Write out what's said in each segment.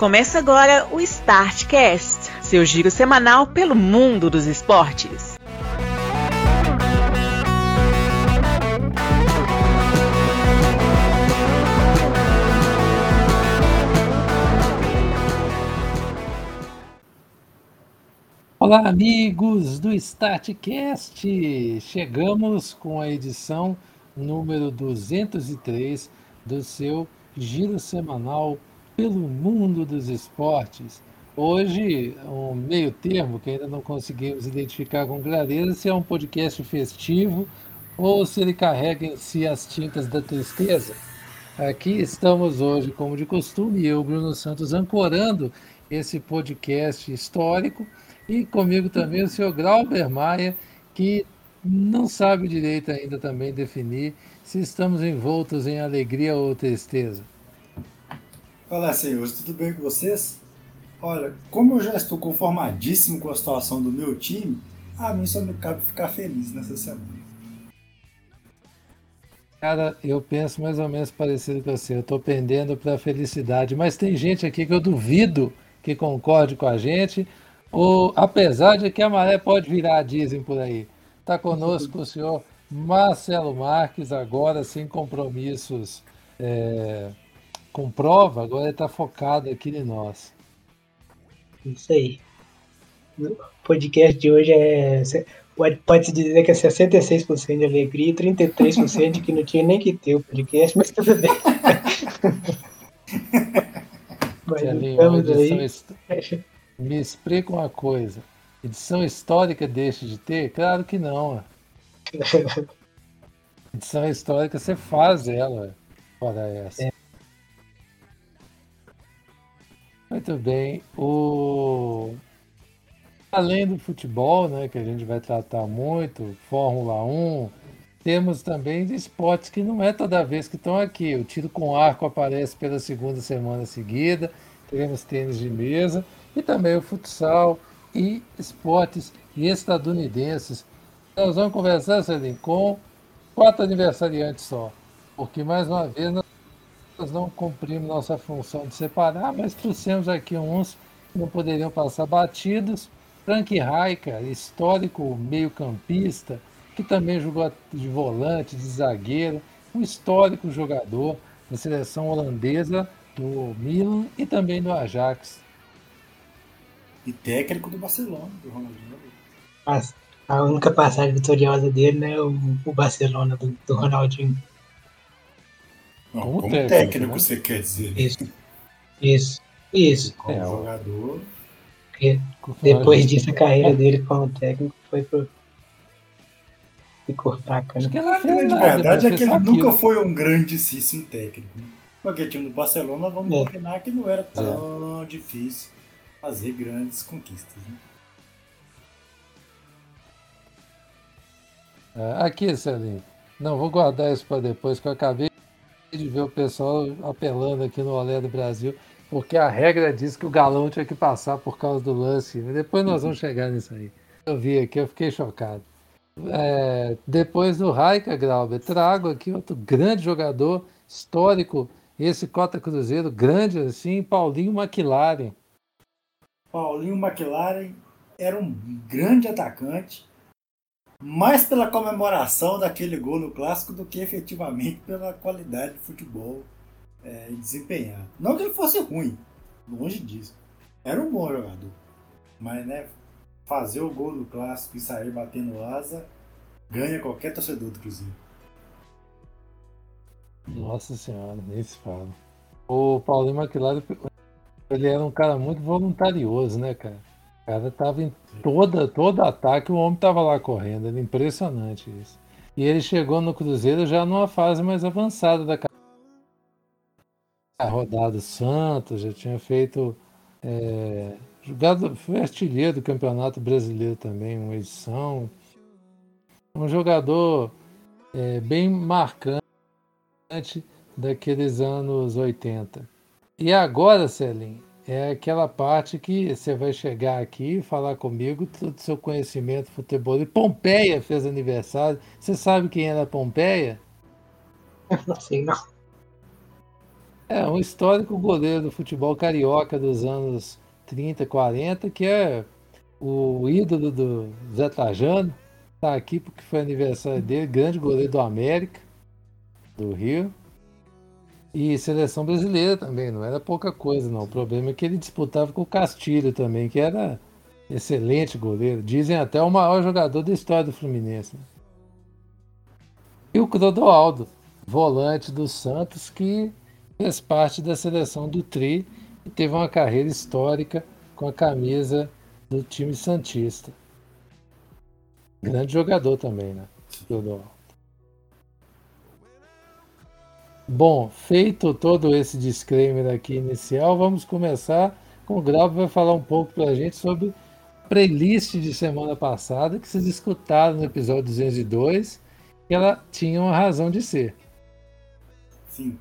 Começa agora o Startcast, seu giro semanal pelo mundo dos esportes. Olá, amigos do Startcast! Chegamos com a edição número 203 do seu giro semanal pelo mundo dos esportes. Hoje, um meio termo que ainda não conseguimos identificar com clareza se é um podcast festivo ou se ele carrega em si as tintas da tristeza. Aqui estamos hoje, como de costume, eu, Bruno Santos, ancorando esse podcast histórico e comigo também o senhor Grauber Maia, que não sabe direito ainda também definir se estamos envoltos em alegria ou tristeza. Olá, senhores, tudo bem com vocês? Olha, como eu já estou conformadíssimo com a situação do meu time, a mim só me cabe ficar feliz nessa semana. Cara, eu penso mais ou menos parecido com você. Eu estou pendendo para a felicidade, mas tem gente aqui que eu duvido que concorde com a gente, ou apesar de que a maré pode virar, dizem por aí. Está conosco o senhor Marcelo Marques, agora sem compromissos. É com prova, agora ele está focado aqui em nós. Isso aí. O podcast de hoje é. Pode-se dizer que é 66% de alegria e 33% de que não tinha nem que ter o podcast, mas tudo bem. mas aí. Me explica uma coisa. Edição histórica deixa de ter? Claro que não. Edição histórica você faz ela para essa. É. Muito bem. O... Além do futebol, né, que a gente vai tratar muito, Fórmula 1, temos também esportes que não é toda vez que estão aqui. O tiro com arco aparece pela segunda semana seguida, teremos tênis de mesa e também o futsal e esportes estadunidenses. Nós vamos conversar, Celim, com quatro aniversariantes só, porque mais uma vez nós nós não cumprimos nossa função de separar, mas trouxemos aqui uns que não poderiam passar batidos. Frank Rijkaard, histórico meio-campista, que também jogou de volante, de zagueiro, um histórico jogador da seleção holandesa do Milan e também do Ajax. E técnico do Barcelona, do Ronaldinho. A única passagem vitoriosa dele, né, o, o Barcelona do, do Ronaldinho. Não, como, como, técnico, técnico né? você quer dizer. Isso. Isso. Isso. Como é, jogador. depois disso, a carreira dele como técnico foi pro. Ficou fraca. Né? A grande verdade é que ele nunca foi um grandíssimo técnico. Né? Porque time do Barcelona, vamos é. combinar que não era tão é. difícil fazer grandes conquistas. Né? É, aqui, Celinho. Não, vou guardar isso para depois, que eu acabei de ver o pessoal apelando aqui no Olé do Brasil, porque a regra diz que o galão tinha que passar por causa do lance. Depois nós vamos chegar nisso aí. Eu vi aqui, eu fiquei chocado. É, depois do Raika Grauber, trago aqui outro grande jogador histórico, esse Cota Cruzeiro, grande assim, Paulinho McLaren. Paulinho McLaren era um grande atacante, mais pela comemoração daquele gol no clássico do que efetivamente pela qualidade de futebol é, desempenhado. Não que ele fosse ruim, longe disso. Era um bom jogador. Mas, né, fazer o gol no clássico e sair batendo asa ganha qualquer torcedor do Cruzeiro. Nossa senhora, nem se fala. O Paulinho McLaren, ele era um cara muito voluntarioso, né, cara? Cara tava em toda, todo ataque, o homem tava lá correndo. Era impressionante isso. E ele chegou no Cruzeiro já numa fase mais avançada da carreira. Rodado Santos, já tinha feito. É, jogado, foi artilheiro do Campeonato Brasileiro também, uma edição. Um jogador é, bem marcante daqueles anos 80. E agora, Celinho, é aquela parte que você vai chegar aqui e falar comigo todo o seu conhecimento futebol. E Pompeia fez aniversário. Você sabe quem era Pompeia? Não sei, não. É, um histórico goleiro do futebol carioca dos anos 30, 40, que é o ídolo do Zé Trajano. Está aqui porque foi aniversário dele, grande goleiro do América, do Rio. E seleção brasileira também, não era pouca coisa, não. O problema é que ele disputava com o Castilho também, que era excelente goleiro. Dizem até o maior jogador da história do Fluminense. Né? E o Clodoaldo, volante do Santos, que fez parte da seleção do Tri e teve uma carreira histórica com a camisa do time Santista. Grande jogador também, né? Bom, feito todo esse disclaimer aqui inicial, vamos começar com o Grau vai falar um pouco para a gente sobre a playlist de semana passada que vocês escutaram no episódio 202, que ela tinha uma razão de ser. Sim.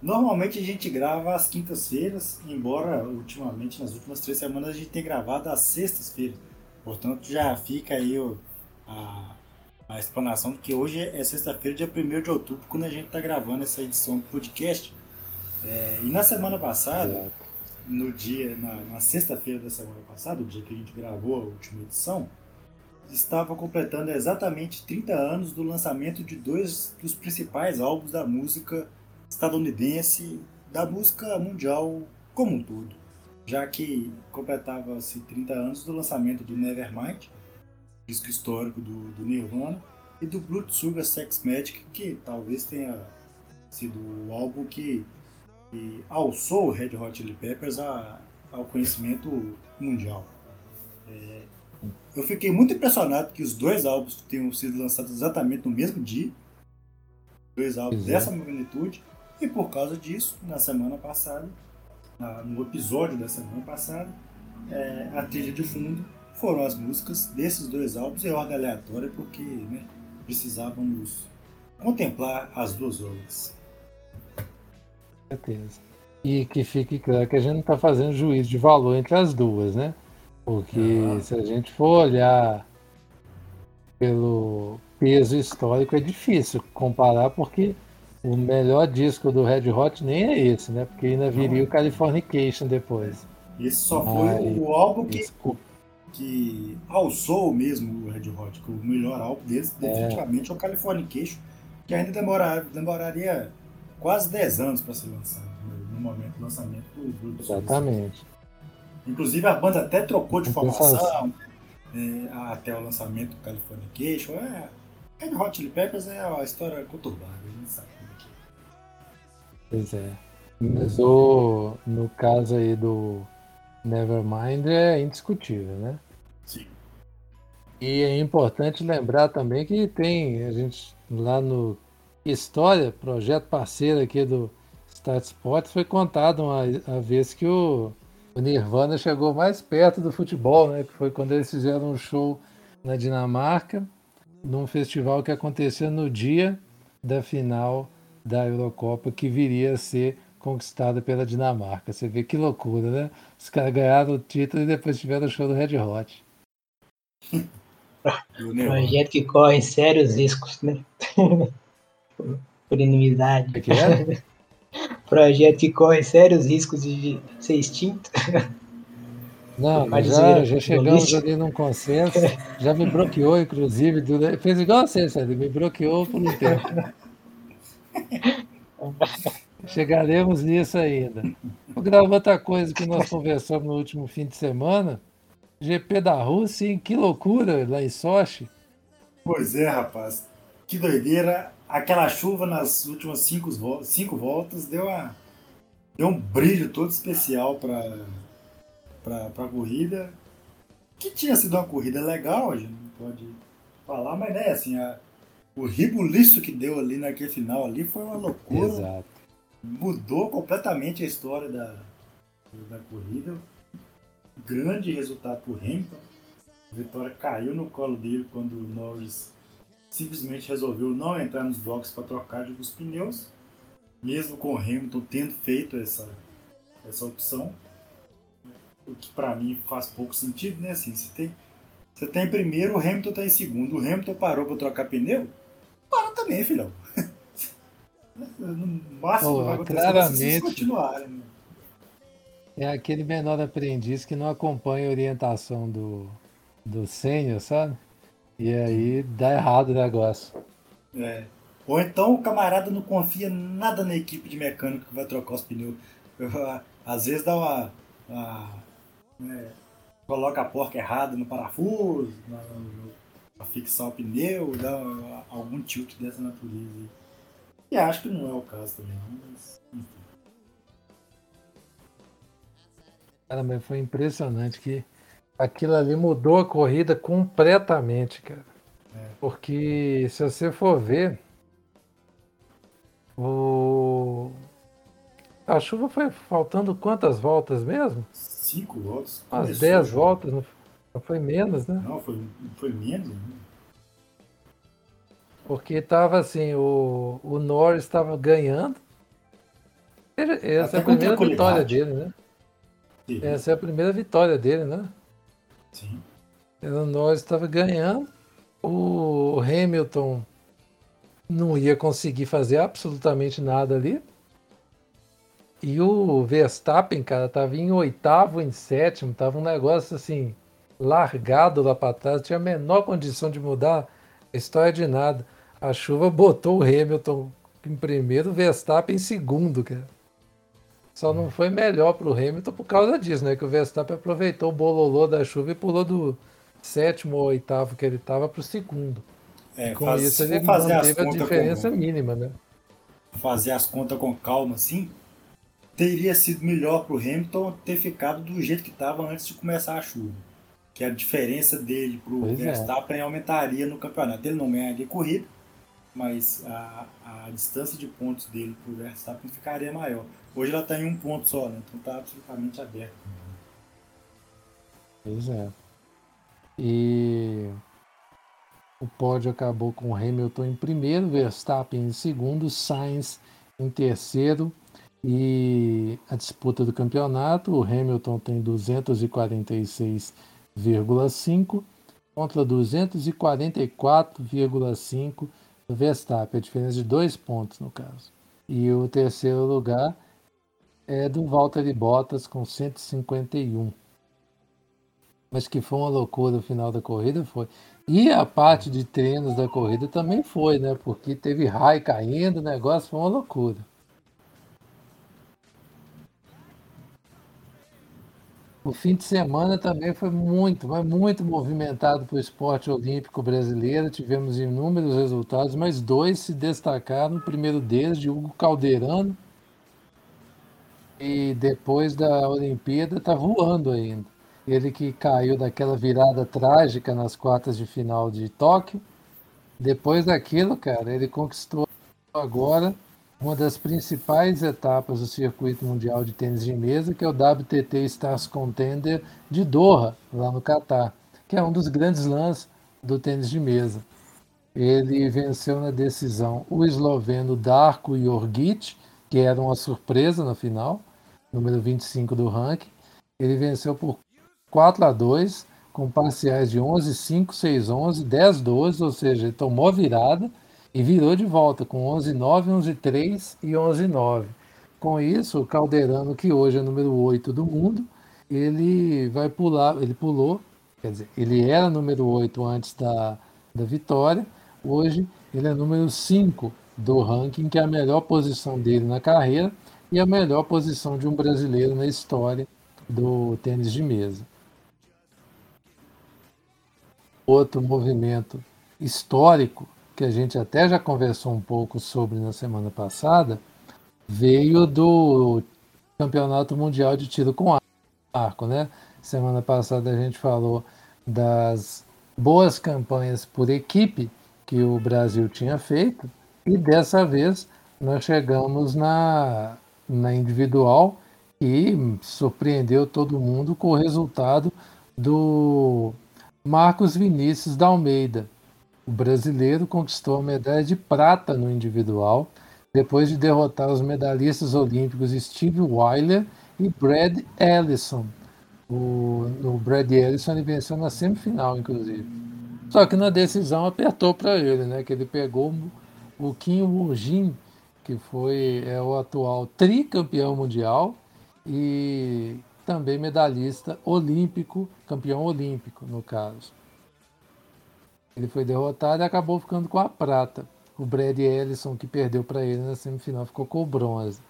Normalmente a gente grava às quintas-feiras, embora ultimamente, nas últimas três semanas, a gente tenha gravado às sextas-feiras. Portanto, já fica aí o, a, a explanação de que hoje é sexta-feira, dia 1 de outubro, quando a gente está gravando essa edição do podcast. É, e na semana passada, no dia, na, na sexta-feira da semana passada, o dia que a gente gravou a última edição, estava completando exatamente 30 anos do lançamento de dois dos principais álbuns da música estadunidense da música mundial como um todo, já que completava-se 30 anos do lançamento do Nevermind, disco histórico do, do Nirvana, e do Blood Sugar Sex Magic, que talvez tenha sido o álbum que, que alçou o Red Hot Chili Peppers a, ao conhecimento mundial. É, eu fiquei muito impressionado que os dois álbuns tenham sido lançados exatamente no mesmo dia, dois álbuns é. dessa magnitude, e por causa disso, na semana passada, no episódio da semana passada, é, a trilha de fundo foram as músicas desses dois álbuns em ordem aleatória, porque né, precisávamos contemplar as duas obras. Certeza. E que fique claro que a gente não está fazendo juízo de valor entre as duas, né? Porque ah. se a gente for olhar pelo peso histórico, é difícil comparar, porque o melhor disco do Red Hot nem é esse, né? Porque ainda viria o Californication depois. Esse só foi Ai, o álbum que, que alçou mesmo o Red Hot, que o melhor álbum deles, é. definitivamente, é o Californication, que ainda demorar, demoraria quase 10 anos para ser lançado, né? no momento do lançamento do grupo. Exatamente. Inclusive a banda até trocou de formação é, até o lançamento do Californication. É, Red Hot Chili Peppers é uma história conturbada, a gente sabe. Pois é. Mas o, no caso aí do Nevermind é indiscutível, né? E é importante lembrar também que tem a gente lá no História, projeto parceiro aqui do Start Sports, foi contado uma, uma vez que o, o Nirvana chegou mais perto do futebol, né? Que foi quando eles fizeram um show na Dinamarca, num festival que aconteceu no dia da final da Eurocopa que viria a ser conquistada pela Dinamarca. Você vê que loucura, né? Os caras ganharam o título e depois tiveram o show do Red Hot. Projeto que corre sérios riscos, né? Por inimizade. É que é? Projeto que corre sérios riscos de ser extinto. Não, já, já chegamos ali num consenso. Já me bloqueou, inclusive. Fez igual você, Sérgio, me bloqueou por um tempo. Chegaremos nisso ainda. Vou gravar outra coisa que nós conversamos no último fim de semana. GP da Rússia, hein? que loucura lá em Sochi. Pois é, rapaz. Que doideira. Aquela chuva nas últimas cinco, cinco voltas deu, uma, deu um brilho todo especial para a corrida. Que tinha sido uma corrida legal, a gente não pode falar, mas né, assim, a, o ribuliço que deu ali naquele final ali foi uma loucura. Exato. Mudou completamente a história da, da corrida. Grande resultado para o Hamilton. A vitória caiu no colo dele quando o Norris simplesmente resolveu não entrar nos boxes para trocar de os pneus, mesmo com o Hamilton tendo feito essa, essa opção. O que para mim faz pouco sentido, né? Assim, você tem, você tem primeiro, o Hamilton está em segundo. O Hamilton parou para trocar pneu, para também, filhão. No máximo Pô, vai acontecer se continuarem. né? É aquele menor aprendiz que não acompanha a orientação do, do sênior, sabe? E aí dá errado o negócio. É. Ou então o camarada não confia nada na equipe de mecânico que vai trocar os pneus. Eu, às vezes dá uma. uma- né, coloca a porca errada no parafuso, na, pra fixar o pneu, dá algum tilt dessa natureza. aí. E acho que não é o caso também, mas. Cara, mas foi impressionante que aquilo ali mudou a corrida completamente, cara. Porque se você for ver, o... a chuva foi faltando quantas voltas mesmo? Cinco voltas. Umas começou 10 o jogo. voltas, não foi menos, né? Não, foi, foi menos. né? Porque tava assim, o, o Norris estava ganhando. Essa Até é a primeira vitória dele, né? Teve. Essa é a primeira vitória dele, né? Sim. O Norris estava ganhando. O Hamilton não ia conseguir fazer absolutamente nada ali. E o Verstappen, cara, tava em oitavo, em sétimo, tava um negócio assim, largado lá para trás, tinha a menor condição de mudar a história de nada. A chuva botou o Hamilton em primeiro, o Verstappen em segundo, cara. Só não foi melhor pro Hamilton por causa disso, né? Que o Verstappen aproveitou o bololô da chuva e pulou do sétimo ou oitavo que ele tava pro segundo. É, Com faz- isso ele manteve a diferença com, mínima, né? fazer as contas com calma assim, teria sido melhor pro Hamilton ter ficado do jeito que estava antes de começar a chuva. Que a diferença dele pro Pois é. Verstappen aumentaria no campeonato. Ele não ganharia corrida, mas a, a distância de pontos dele pro Verstappen ficaria maior. Hoje ela está em um ponto só, né? Então tá absolutamente aberto. Pois é. E o pódio acabou com Hamilton em primeiro, Verstappen em segundo, Sainz em terceiro. E a disputa do campeonato, o Hamilton tem 246,5 contra 244,5 do Verstappen, a diferença de dois pontos no caso. E o terceiro lugar é do Valtteri Bottas com 151 mas que foi uma loucura o final da corrida foi. E a parte de treinos da corrida também foi, né? Porque teve raio caindo, o negócio foi uma loucura. O fim de semana também foi muito, mas muito movimentado para o esporte olímpico brasileiro. Tivemos inúmeros resultados, mas dois se destacaram. O primeiro deles, de Hugo Calderano, e depois da Olimpíada está voando ainda. Ele que caiu daquela virada trágica nas quartas de final de Tóquio. Depois daquilo, cara, ele conquistou agora uma das principais etapas do circuito mundial de tênis de mesa, que é o WTT Stars Contender de Doha, lá no Catar, que é um dos grandes lãs do tênis de mesa. Ele venceu na decisão o esloveno Darko Jorgic, que era uma surpresa na final, número 25 do ranking. Ele venceu por 4 a 2 com parciais de 11-5, 6-11, 10-12, ou seja, tomou virada e virou de volta com 11-9, 11-3 e 11-9. Com isso, o Calderano, que hoje é número 8 do mundo, ele vai pular, ele pulou, quer dizer, ele era número 8 antes da, da vitória, hoje ele é número 5 do ranking, que é a melhor posição dele na carreira e a melhor posição de um brasileiro na história do tênis de mesa. Outro movimento histórico, que a gente até já conversou um pouco sobre na semana passada, veio do Campeonato Mundial de Tiro com Arco, né? Semana passada a gente falou das boas campanhas por equipe que o Brasil tinha feito e dessa vez nós chegamos na, na individual e surpreendeu todo mundo com o resultado do Marcos Vinícius da Almeida. O brasileiro conquistou a medalha de prata no individual, depois de derrotar os medalhistas olímpicos Steve Weiler e Brad Ellison. O, o Brad Ellison ele venceu na semifinal, inclusive. Só que na decisão apertou para ele, né? Que ele pegou o Kim Woo-jin, que foi é o atual tricampeão mundial e também medalhista olímpico, campeão olímpico, no caso. Ele foi derrotado e acabou ficando com a prata. O Brad Ellison, que perdeu para ele na semifinal, ficou com o bronze.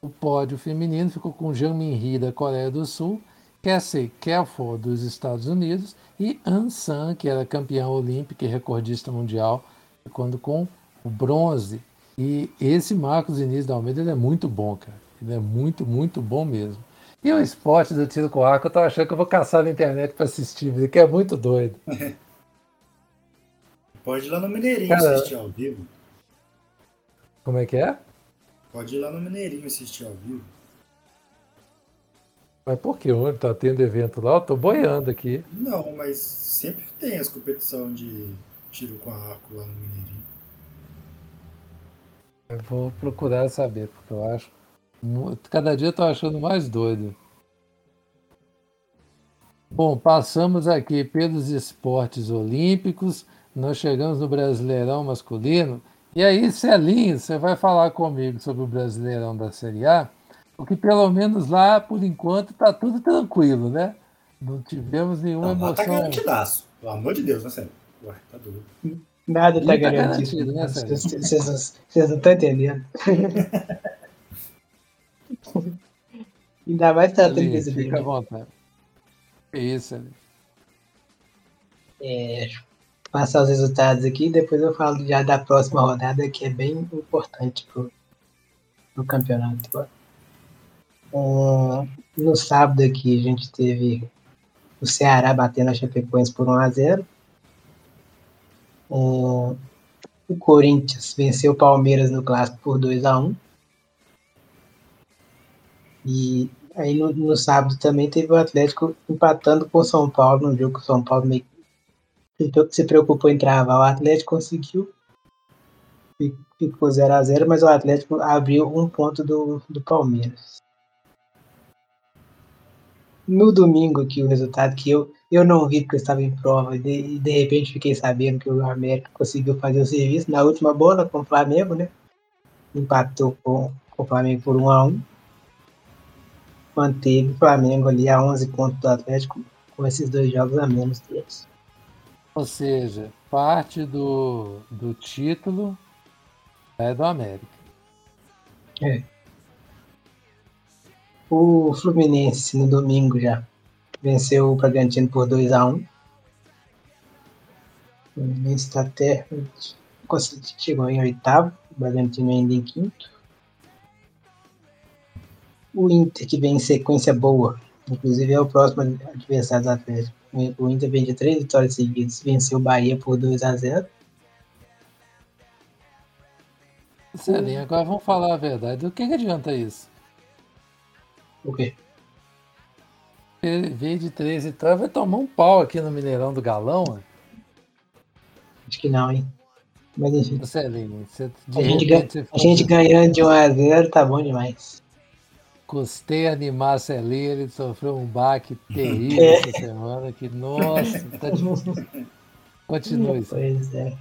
O pódio feminino ficou com Jean Min da Coreia do Sul, Cassie Kelford, dos Estados Unidos, e An San, que era campeã olímpica e recordista mundial, ficando com o bronze. E esse Marcos Inês da Almeida ele é muito bom, cara. Ele é muito, muito bom mesmo. E o esporte do tiro com arco, eu tô achando que eu vou caçar na internet para assistir, porque é muito doido. Pode ir lá no Mineirinho Cara, assistir ao vivo. Como é que é? Pode ir lá no Mineirinho assistir ao vivo. Mas por que? Onde tá tendo evento lá? Eu tô boiando aqui. Não, mas sempre tem as competições de tiro com arco lá no Mineirinho. Eu vou procurar saber, porque eu acho Cada dia eu tô achando mais doido. Bom, passamos aqui pelos esportes olímpicos, nós chegamos no Brasileirão masculino. E aí, Celinho, você vai falar comigo sobre o Brasileirão da Série A, porque pelo menos lá, por enquanto, tá tudo tranquilo, né? Não tivemos nenhuma Não, tá emoção. Tá garantidaço, pelo amor de Deus, né, Célio? Ué, tá doido. Nada tá, tá garantido, né, Vocês não estão entendendo. Ainda mais tratando ali, Fica à vontade. É isso ali. É, passar os resultados aqui, depois eu falo já da próxima rodada, que é bem importante pro, pro campeonato. no sábado aqui a gente teve o Ceará batendo a Chapecoense por 1x0. o Corinthians venceu o Palmeiras no clássico por 2x1. E aí no, no, sábado também teve o Atlético empatando com o São Paulo, no jogo que o São Paulo meio se preocupou em travar. O Atlético conseguiu, ficou 0 a 0 mas o Atlético abriu um ponto do, do Palmeiras. No domingo aqui, o resultado que eu, eu não vi porque eu estava em prova, e de, de repente fiquei sabendo que o América conseguiu fazer o serviço na última bola com o Flamengo, né? Empatou com, com o Flamengo por 1 a 1 manteve o Flamengo ali a 11 pontos do Atlético com esses dois jogos a menos deles. Ou seja, parte do, do título é do América. É. O Fluminense no domingo já venceu o Bragantino por 2 a 1 O Fluminense está até chegou em oitavo, o Bragantino ainda em quinto o Inter, que vem em sequência boa, inclusive é o próximo adversário do Atlético. O Inter vem de três vitórias seguidas, venceu o Bahia por 2 a 0 Celinho, agora vamos falar a verdade. Do que, que adianta isso? O quê? Veio de três vitórias, vai tomar um pau aqui no Mineirão do Galão? Mano. Acho que não, hein? Mas enfim. Celinho, você, a, gente, a gente ganhando de 1 a 0 tá bom demais custei animar ele sofreu um baque terrível é. essa semana, que, nossa, tá difícil. Continue. Pois é.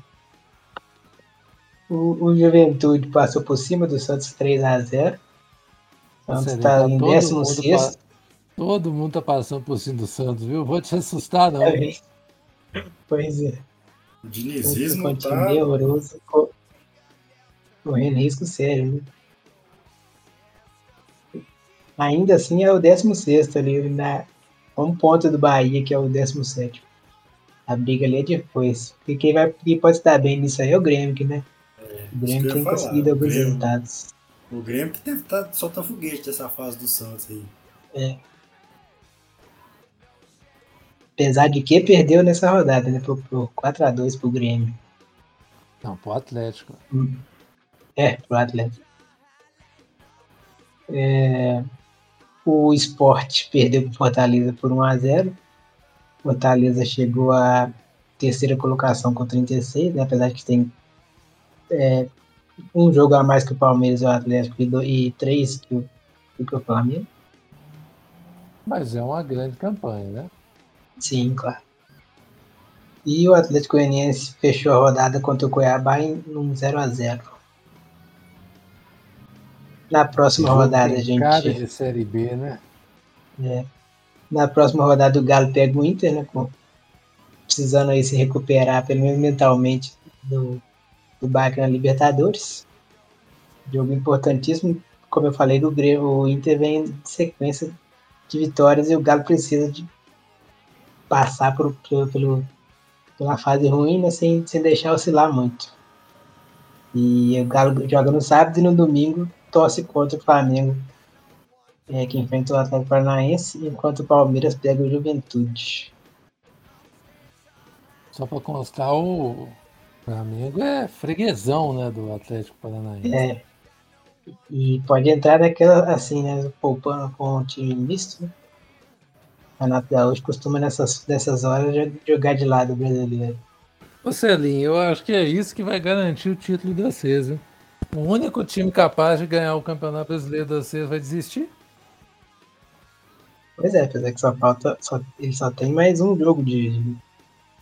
O, o, Juventude passou por cima do Santos 3 a 0 Santos está tá em 16 Todo mundo tá passando por cima do Santos, viu? Vou te assustar, não. É. Pois é. O dinizismo tá... horroroso. Correndo risco sério, né? Ainda assim é o 16 ali, na, um ponto do Bahia, que é o 17. A briga ali é depois. E quem, vai, quem pode estar bem nisso aí é o Grêmio, né? É, o Grêmio tem conseguido alguns Grêmio, resultados. O Grêmio que deve estar tá, soltando foguete dessa fase do Santos aí. É. Apesar de que perdeu nessa rodada, né? Por, por 4x2 pro Grêmio. Não, pro Atlético. Hum. É, pro Atlético. É, o Sport perdeu para Fortaleza por 1 a 0 Fortaleza chegou à terceira colocação com 36, né? apesar de que tem é, um jogo a mais que o Palmeiras e o Atlético e, do, e três que o, que o Flamengo. Mas é uma grande campanha, né? Sim, claro. E o Atlético Goianiense fechou a rodada contra o Cuiabá em um 0 a 0 Na próxima rodada, Tem gente. Cara de Série B, né? É. Na próxima rodada o Galo pega o Inter, né? com- precisando aí se recuperar, pelo menos mentalmente, do, do baque na Libertadores. Jogo importantíssimo, como eu falei, do Grêmio, o Inter vem de sequência de vitórias e o Galo precisa de passar por, pelo, pelo- pela fase ruim, né, sem, sem deixar oscilar muito. E o Galo joga no sábado e no domingo torce contra o Flamengo é, que enfrenta o Atlético Paranaense, enquanto o Palmeiras pega o Juventude. Só pra constar, o Flamengo é freguesão, né, do Atlético Paranaense. É, e pode entrar naquela, assim, né, poupando com o time misto, né? Renato Gaúcho costuma nessas, nessas horas jo- jogar de lado o brasileiro. Ô Celinho, eu acho que é isso que vai garantir o título da CES. O único time capaz de ganhar o Campeonato Brasileiro da CES vai desistir? Pois é, apesar que só falta, só, ele só tem mais um jogo de,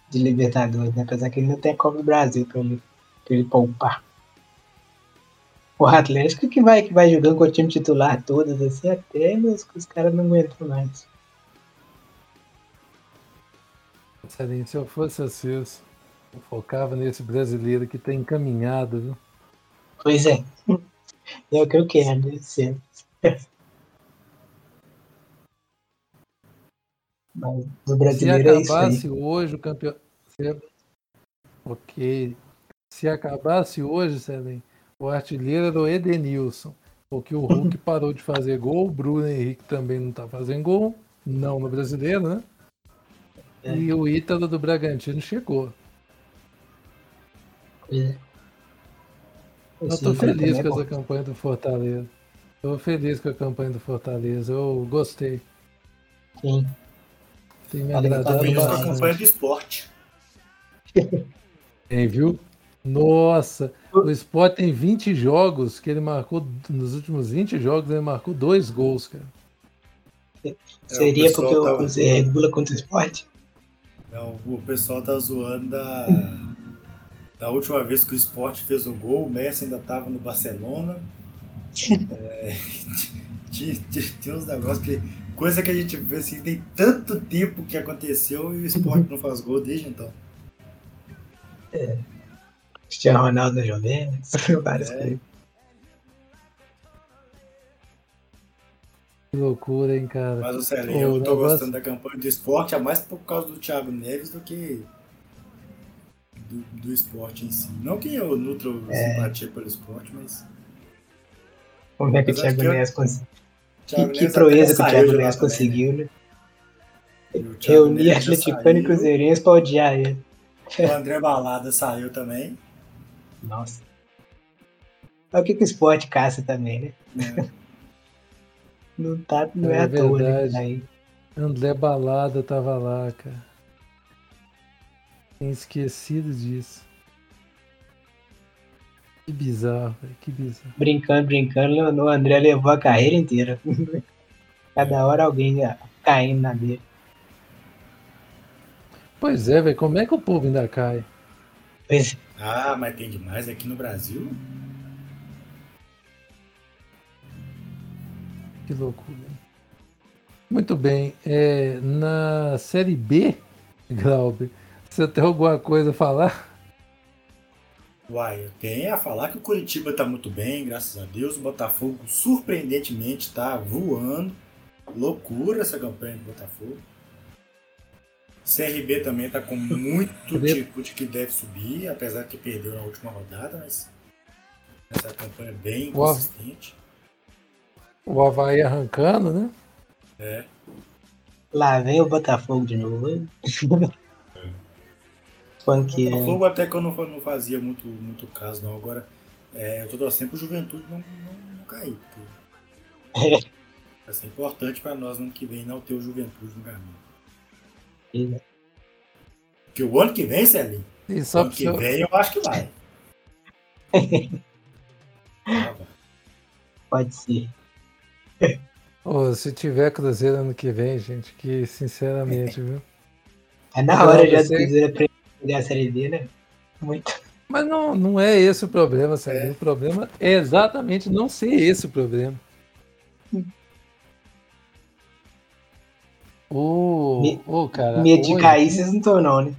de, Libertadores, né? apesar que ele não tem a Copa do Brasil pra ele, pra ele poupar. O Atlético que vai, que vai jogando com o time titular todas, assim, até os, os caras não aguentam mais. Se eu fosse CES, eu focava nesse brasileiro que tá encaminhado, viu? Pois é. É o que eu quero, né? Sempre. Mas do Se brasileiro é aí. acabasse hoje o campeonato. Ok. Se acabasse hoje, Celinho, o artilheiro era o Edenilson. Porque o Hulk parou de fazer gol, o Bruno Henrique também não tá fazendo gol. Não no brasileiro, né? É. E o Ítalo do Bragantino chegou. É. Eu tô feliz é com essa campanha do Fortaleza. Tô feliz com a campanha do Fortaleza. Eu gostei. Sim. Tem me agradado Feliz com a bastante. campanha do esporte. Tem, viu? Nossa, o Sport tem 20 jogos que ele marcou. Nos últimos 20 jogos, ele marcou dois gols, cara. Seria É, o pessoal porque o tava- Cruzeiro regula contra o esporte? Não, o pessoal tá zoando da, da última vez que o Sport fez um gol, o Messi ainda tava no Barcelona. É, tinha, tinha- tinha uns negócios que. Coisa que a gente vê assim, tem tanto tempo que aconteceu e o Sport não faz gol desde então. Cristiano Ronaldo na Juventus, várias É. coisas. Que loucura, hein, cara. Mas o Celinho, O eu tô negócio- gostando da campanha do esporte, é mais por causa do Thiago Neves do que do, do esporte em si. Não que eu nutro É. simpatia pelo esporte, mas. Vamos ver que o Thiago Neves conseguiu. Que, proeza que o Thiago Neves também, conseguiu, né? né? Reunir atleticano e cruzeirense pra odiar ele. O André Balada saiu também. Nossa. Olha o que, que o esporte caça também, né? né? Não, tá, não é, É à toa, né? verdade. Aí, André Balada tava lá, cara. Tinha esquecido disso. Que bizarro, velho. Que bizarro. brincando, brincando, o André levou a carreira inteira. Cada hora alguém ia caindo na dele. Pois é, velho. Como é que o povo ainda cai? Pois Ah, mas tem demais aqui no Brasil. Que loucura. Muito bem. é, na série B, Glauber, você tem alguma coisa a falar? Uai, eu tenho a falar que o Curitiba tá muito bem, graças a Deus. O Botafogo, surpreendentemente, tá voando. Loucura essa campanha do Botafogo. CRB também tá com muito tipo de que deve subir, apesar que perdeu na última rodada, mas essa campanha é bem consistente. O Havaí arrancando, né? É. lá vem o Botafogo de novo. Funk, O? Botafogo até que eu não, não fazia muito, muito caso, não. Agora, é, eu tô torcendo pro Juventude não, não, não cair. Porque vai ser importante para nós no ano que vem não ter o Juventude no caminho. Porque o ano que vem, Celinho, o só ano que vem eu acho que vai. Ah, vai. Pode ser. Ô, se tiver Cruzeiro ano que vem, gente, que sinceramente, viu? É na hora já você- de quiser pegar a série D, né? Muito. Mas não, não é esse o problema, sério. É. O problema é exatamente não ser esse o problema. Ô, Me- ô, cara. Medo de cair, vocês não estão, não, né?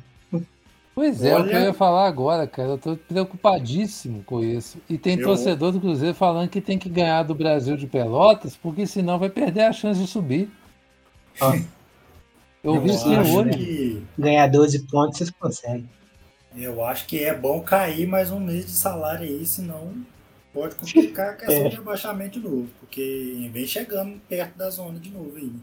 Pois é, o que eu Olha- ia falar agora, cara. Eu tô preocupadíssimo com isso. E tem Eu- torcedor do Cruzeiro falando que tem que ganhar do Brasil de Pelotas, porque senão vai perder a chance de subir. Ó. Eu vi Eu isso no acho olho. que Ganhar 12 pontos, vocês conseguem. Eu acho que é bom cair mais um mês de salário aí, senão pode complicar a questão É. de rebaixamento de novo, porque vem chegando perto da zona de novo aí. né?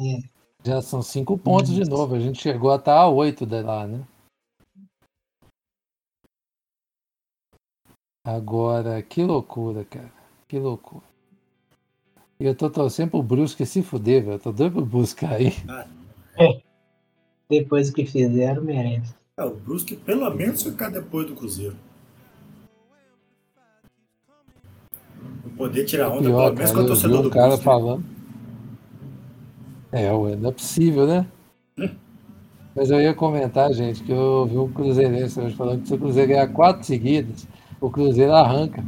É. Já são cinco pontos de novo. A gente chegou a estar a oito de lá, né? Agora, que loucura, cara. Que loucura. E eu tô torcendo pro Brusque se fuder, velho. Eu tô doido pro Brusque cair. Ah, Depois do que fizeram, merece. é, o Brusque pelo menos ficar depois do Cruzeiro. Não poder tirar onda, Pior, pelo menos cara, com do cara Brusque. falando. É, ué, não é possível, né? Mas eu ia comentar, gente, que eu vi um cruzeirense hoje falando que se o Cruzeiro ganhar quatro seguidas, o Cruzeiro arranca.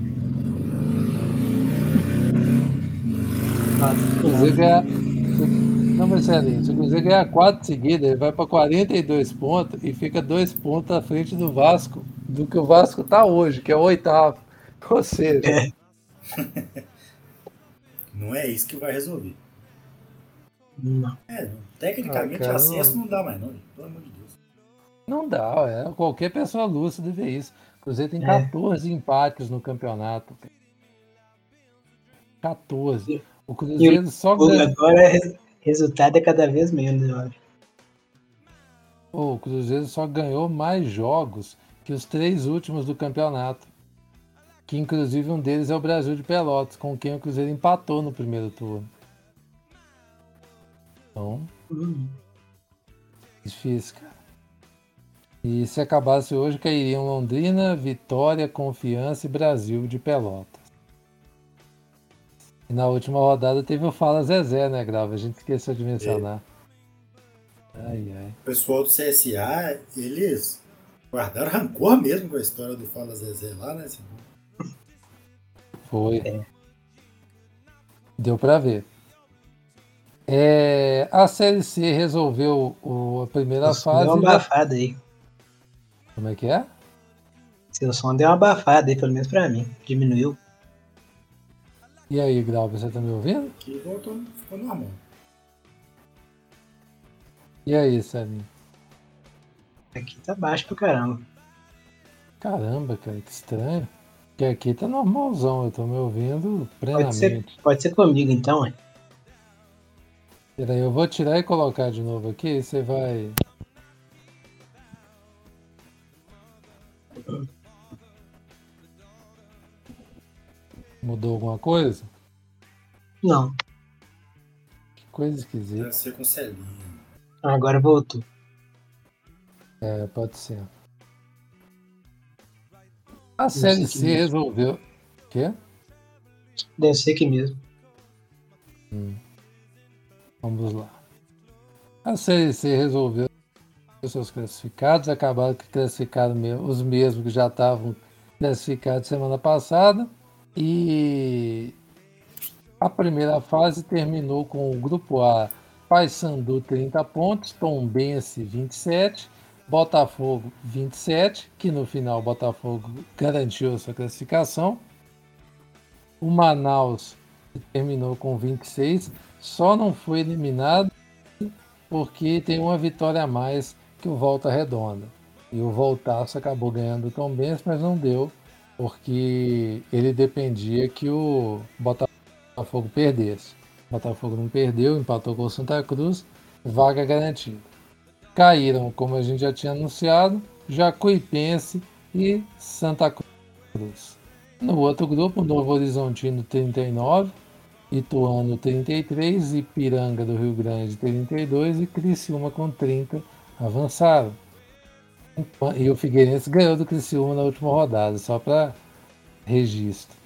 Se o Cruzeiro ganhar. Não, sério, se o Cruzeiro ganhar quatro seguidas, ele vai para 42 pontos e fica dois pontos à frente do Vasco, do que o Vasco tá hoje, que é o oitavo. Ou seja, Não é isso que vai resolver. Não. É, tecnicamente Ah, cara, acesso não- não dá mais não, pelo amor de Deus. Não dá, é. Qualquer pessoa lúcida vê isso. O Cruzeiro tem É. 14 empates no campeonato. cara. 14. O Cruzeiro só o- ganha. Agora, res- resultado é cada vez menos, eu acho. O Cruzeiro só ganhou mais jogos que os três últimos do campeonato. Que inclusive um deles é o Brasil de Pelotas, com quem o Cruzeiro empatou no primeiro turno. Então, Hum. Difícil, cara. E se acabasse hoje, cairiam Londrina, Vitória, Confiança e Brasil de Pelotas. E na última rodada teve o Fala Zezé, né, Grava? A gente esqueceu de mencionar. Ai, ai. O pessoal do CSA, eles guardaram rancor mesmo com a história do Fala Zezé lá, né? Foi. Deu pra ver. É, a Série C resolveu o- a primeira som fase. deu uma abafada aí. Como é que é? Seu som deu uma abafada aí, pelo menos pra mim. Diminuiu. E aí, Grau, você tá me ouvindo? Que voltou, ficou normal. E aí, Sarinho? Aqui tá baixo pra caramba. Caramba, cara, que estranho. Porque aqui tá normalzão, eu tô me ouvindo Pode ser, plenamente. pode ser comigo então, hein? Peraí, eu vou tirar e colocar de novo aqui, e você vai. Mudou alguma coisa? Não. Que coisa esquisita. Deve ser com Celinho. Agora voltou. É, pode ser. A série C resolveu. Quê? Deve ser aqui mesmo. Vamos lá. A Série C resolveu seus classificados, acabaram que classificaram os mesmos que já estavam classificados semana passada. E a primeira fase terminou com o grupo A, Paysandu 30 pontos, Tombense 27, Botafogo 27, que no final o Botafogo garantiu a sua classificação. O Manaus terminou com 26, só não foi eliminado porque tem uma vitória a mais que o Volta Redonda. E o Voltaço acabou ganhando o Tombense, mas não deu, porque ele dependia que o Botafogo perdesse. O Botafogo não perdeu, empatou com o Santa Cruz, vaga garantida. Caíram, como a gente já tinha anunciado, Jacuipense e Santa Cruz. No outro grupo, Novo Horizontino 39, Ituano 33, Ipiranga do Rio Grande 32 e Criciúma com 30 avançaram. E o Figueirense ganhou do Criciúma na última rodada, só para registro.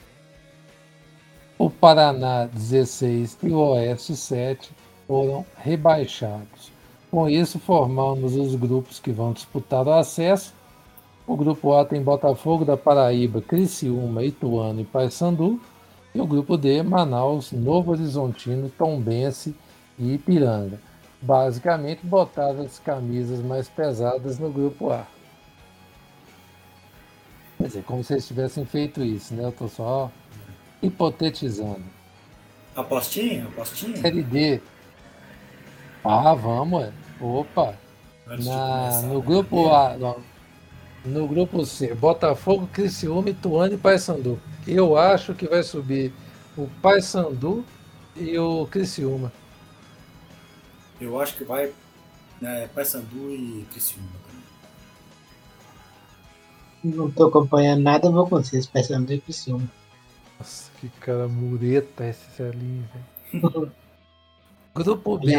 O Paraná 16 e o Oeste 7 foram rebaixados. Com isso, formamos os grupos que vão disputar o acesso O grupo A tem Botafogo da Paraíba, Criciúma, Ituano e Paysandu. E o grupo D, Manaus, Novo Horizontino, Tombense e Ipiranga. Basicamente, botaram as camisas mais pesadas no grupo A. Quer dizer, como se eles tivessem feito isso, né? Eu tô só hipotetizando. Apostinha? Apostinha? Série D. Ah, vamos, é. Opa! Na, no né? grupo A, não. no grupo C, Botafogo, Criciúma, Ituano e Paysandu. Eu acho que vai subir o Paysandu e o Criciúma. Eu acho que vai né, Paysandu e Criciúma também. Não tô acompanhando nada, vou com vocês, pensando em Criciúma. Nossa, que cara mureta esse Celinho, velho. Grupo B.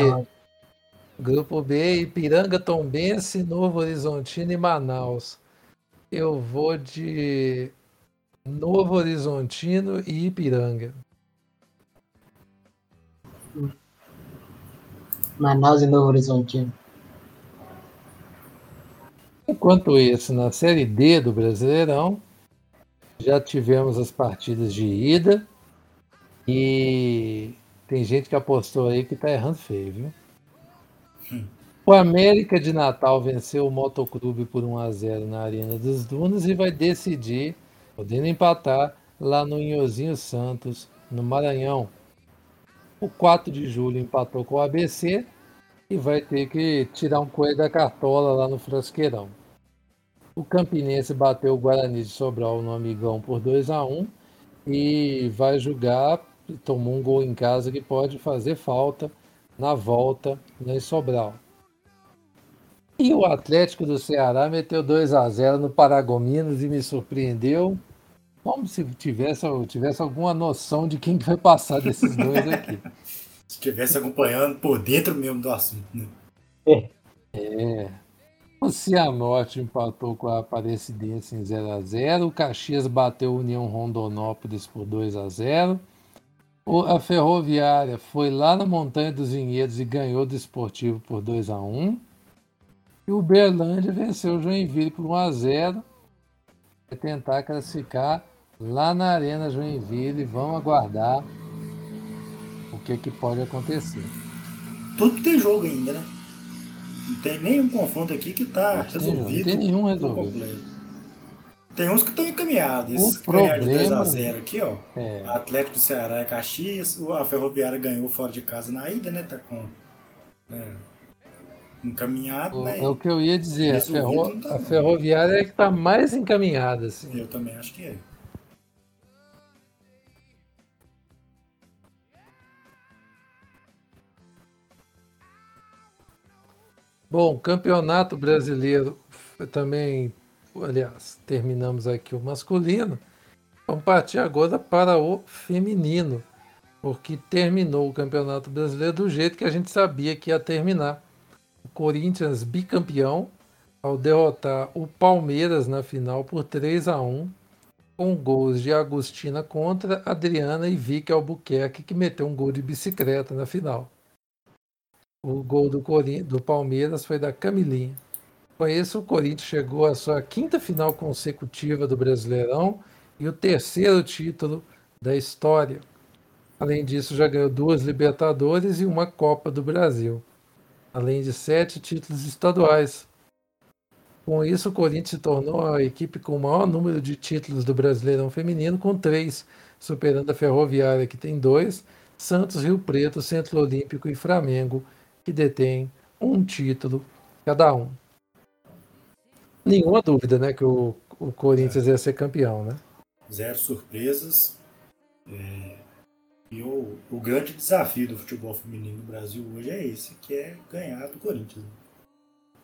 Grupo B, Ipiranga, Tombense, Novo Horizontino e Manaus. Eu vou de Novo Horizontino e Ipiranga. Manaus e Novo Horizontino. Enquanto isso, na Série D do Brasileirão, já tivemos as partidas de ida e tem gente que apostou aí que tá errando feio, viu? O América de Natal venceu o Motoclube por 1 a 0 na Arena dos Dunas e vai decidir, podendo empatar, lá no Inhozinho Santos, no Maranhão. O 4 de julho empatou com o ABC e vai ter que tirar um coelho da cartola lá no Frasqueirão. O Campinense bateu o Guarani de Sobral no Amigão por 2 a 1 e vai jogar, tomou um gol em casa que pode fazer falta na volta em Sobral. E o Atlético do Ceará meteu 2 a 0 no Paragominas e me surpreendeu. Como se tivesse, tivesse alguma noção de quem que vai passar desses dois aqui. Se estivesse acompanhando por dentro mesmo do assunto, né? É. O Cianorte empatou com a Aparecidense em 0 a 0 O Caxias bateu o União Rondonópolis por 2 a 0 o, A Ferroviária foi lá na Montanha dos Vinhedos e ganhou do Esportivo por 2 a 1 E o Berlândia venceu o Joinville por 1 a 0 Vai tentar classificar lá na Arena Joinville. Vamos aguardar o que, que pode acontecer. Tudo tem jogo ainda, né? Não tem nenhum confronto aqui que tá tem- resolvido. não tem nenhum resolvido. Tem uns que estão encaminhados. O que ganharam de problema- 2x0 aqui, ó. É. Atlético do Ceará e Caxias. A Ferroviária ganhou fora de casa na ida, né? Tá com. né, encaminhado, O- né? É o que eu ia dizer, a, ferro- tá, a ferroviária é que está mais encaminhada. Assim. Eu também acho que é. Bom, Campeonato Brasileiro também, aliás, terminamos aqui o masculino. Vamos partir agora para o feminino, porque terminou o Campeonato Brasileiro do jeito que a gente sabia que ia terminar. Corinthians bicampeão ao derrotar o Palmeiras na final por 3 a 1 com gols de Agostina contra Adriana e Vicky Albuquerque, que meteu um gol de bicicleta na final. O gol do, Corin- do Palmeiras foi da Camilinha. Com isso, o Corinthians chegou à sua quinta final consecutiva do Brasileirão e o terceiro título da história. Além disso, já ganhou duas Libertadores e uma Copa do Brasil, além de sete títulos estaduais. Com isso, o Corinthians se tornou a equipe com o maior número de títulos do Brasileirão Feminino, com três, superando a Ferroviária, que tem dois, Santos, Rio Preto, Centro Olímpico e Flamengo, que detém um título cada um. Nenhuma dúvida, né, que o, o Corinthians ia ser campeão, né? Zero surpresas. É, E o, o grande desafio do futebol feminino no Brasil hoje é esse, que é ganhar do Corinthians. né?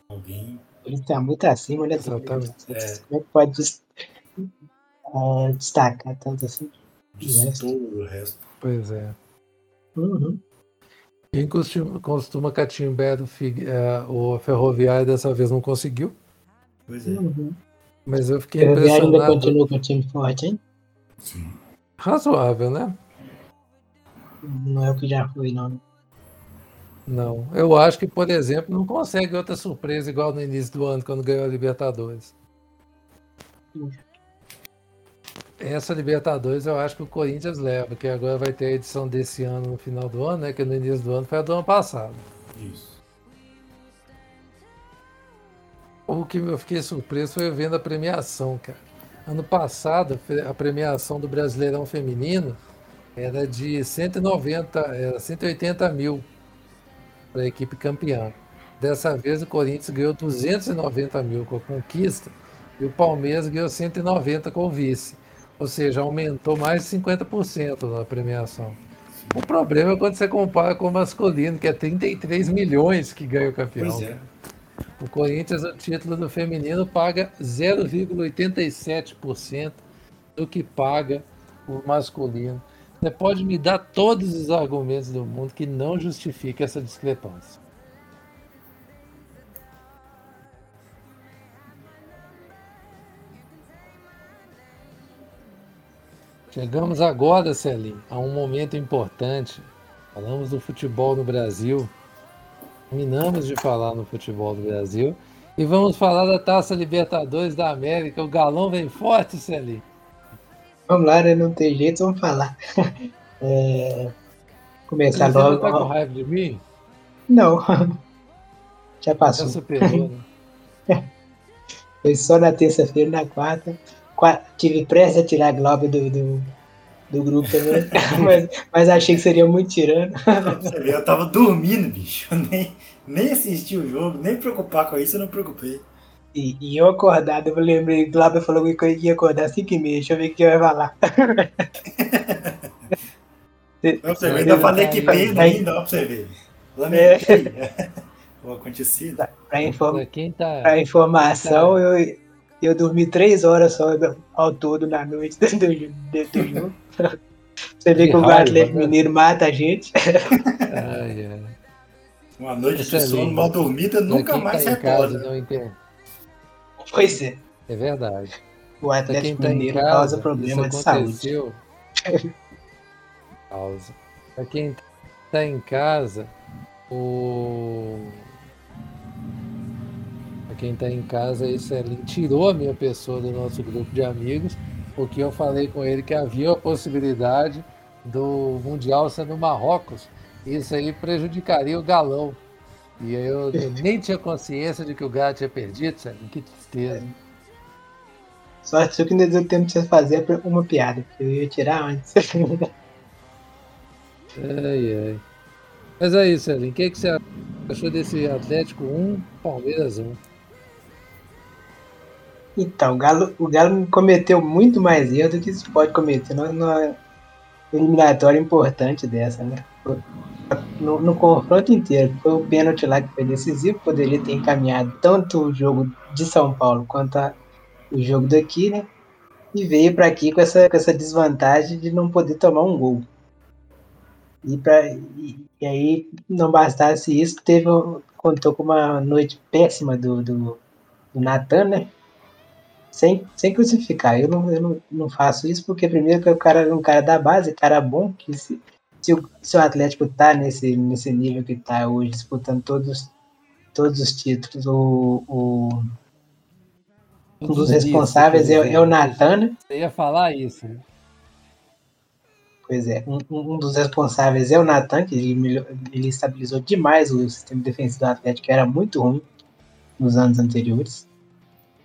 Alguém. Ele tá muito acima, né? Exatamente. É. Como é que pode ah, destacar tanto assim? distou o resto. Pois é. Uhum. Quem costuma, costuma catimbar eh, o Ferroviário dessa vez não conseguiu, Pois é. Uhum. mas eu fiquei O Ferroviário ainda impressionado. continua com o time forte, hein? Sim. Razoável, né? Não é o que já foi, não. Não. Eu acho que, por exemplo, não consegue outra surpresa igual no início do ano, quando ganhou a Libertadores. Essa Libertadores eu acho que o Corinthians leva, que agora vai ter a edição desse ano no final do ano, né? Que no início do ano foi a do ano passado. Isso. O que eu fiquei surpreso foi vendo a premiação, cara. Ano passado, a premiação do Brasileirão Feminino era de 190, era 180 mil para a equipe campeã. Dessa vez o Corinthians ganhou 290 mil com a conquista e o Palmeiras ganhou 190 com o vice. Ou seja, aumentou mais de 50% na premiação. O problema é quando você compara com o masculino, que é 33 milhões que ganha o campeão. É. O Corinthians, o título do feminino, paga 0,87% do que paga o masculino. Você pode me dar todos os argumentos do mundo que não justifica essa discrepância. Chegamos agora, Celim, a um momento importante. Falamos do futebol no Brasil. Terminamos de falar no futebol do Brasil. E vamos falar da Taça Libertadores da América. O galão vem forte, Celim. Vamos lá, né? Não tem jeito, vamos falar. É... Começar Você logo. tá com raiva de mim? Não. Já Já passou. superou, né? Foi só na terça-feira, na quarta. Qua- Tive pressa a tirar a Globo do, do, do grupo também. mas, mas achei que seria muito tirano. Você eu tava dormindo, bicho. Eu nem, nem assisti o jogo, nem preocupar com isso, eu não preocupei. E, e eu acordado, eu lembrei, Glauber falou que eu ia acordar às 5 e meia, deixa eu ver o que eu ia falar. Pra você ainda falei que pena ainda, ó, pra você ver. Lamentei o acontecido. Pra, inform, tá. pra informação, eu, eu dormi três horas só ao todo na noite do, do, do jogo. Você vê Que que o Atlético né? Mineiro mata a gente. Ai, ai. Uma noite Isso é de sono mal dormida nunca mais tá recorda. não. Pois é, É verdade. o quem Atlético tá Mineiro casa, causa problema de saúde. Causa. Pra quem tá em casa, o. Pra quem tá em casa, isso ele tirou a minha pessoa do nosso grupo de amigos, porque eu falei com ele que havia a possibilidade do Mundial ser no Marrocos. Isso aí prejudicaria o galão. E eu, nem tinha consciência de que o Galo tinha perdido, sabe? Que tristeza. Só acho que ainda deu tempo de você fazer uma piada, porque eu ia tirar antes. Ai, ai. Mas é isso, Elin. O que, que você achou desse Atlético 1, Palmeiras 1? Então, o Galo, o Galo cometeu muito mais erro do que se pode cometer numa eliminatória importante dessa, né? No, no confronto inteiro, foi o pênalti lá que foi decisivo, poderia ter encaminhado tanto o jogo de São Paulo quanto a- o jogo daqui, né? E veio para aqui com essa, com essa desvantagem de não poder tomar um gol. E, pra, e, e aí, não bastasse isso, teve, contou com uma noite péssima do, do, do Natan, né? sem, sem crucificar. Eu, não, eu não, não faço isso porque, primeiro, que o cara é um cara da base, cara bom, que se, se, o, se o Atlético tá nesse, nesse nível que tá hoje, disputando todos, todos os títulos, o, o, um dos responsáveis é, é o Natan, né? Você ia falar isso. né? Pois é, um, um dos responsáveis é o Natan, que ele, ele estabilizou demais o sistema defensivo do Atlético, que era muito ruim nos anos anteriores.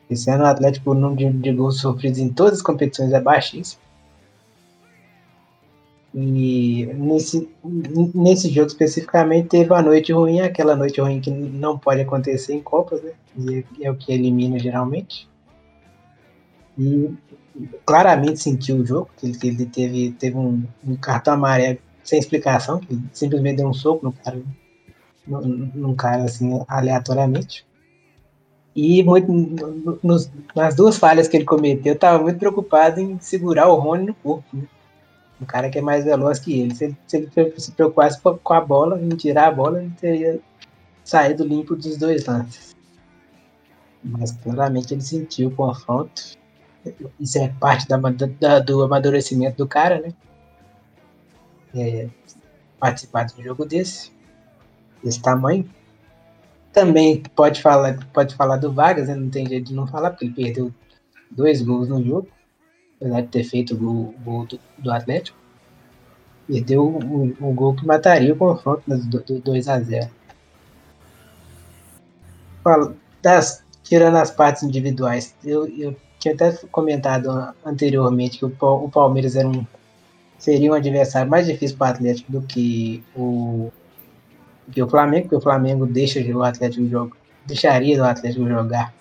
Esse ano o Atlético, o número de, de gols sofridos em todas as competições é baixíssimo. E nesse, nesse jogo especificamente teve uma noite ruim, aquela noite ruim que não pode acontecer em Copas, né? E é o que elimina geralmente. E claramente sentiu o jogo, que ele, que ele teve, teve um, um cartão amarelo sem explicação, que simplesmente deu um soco no cara, num cara assim, aleatoriamente. E muito, no- nos- nas duas falhas que ele cometeu, eu estava muito preocupado em segurar o Rony no corpo. Né? Um cara que é mais veloz que ele. Se ele, se ele se preocupasse com a bola, em tirar a bola, ele teria saído limpo dos dois lances. Mas claramente ele sentiu o confronto. Isso é parte da, da- do amadurecimento do cara, né? É, participar de um jogo desse, desse tamanho. Também pode falar, pode falar do Vargas, né? não tem jeito de não falar, porque ele perdeu dois gols no jogo, apesar de ter feito o gol, gol do, do, Atlético. Perdeu o, o, gol que mataria o confronto do, do 2 a 0 Falo, das, tirando as partes individuais, eu, eu tinha até comentado anteriormente que o, o Palmeiras era um, seria um adversário mais difícil para o Atlético do que o, que o Flamengo, porque o Flamengo deixa o Atlético jogar, deixaria o Atlético jogar.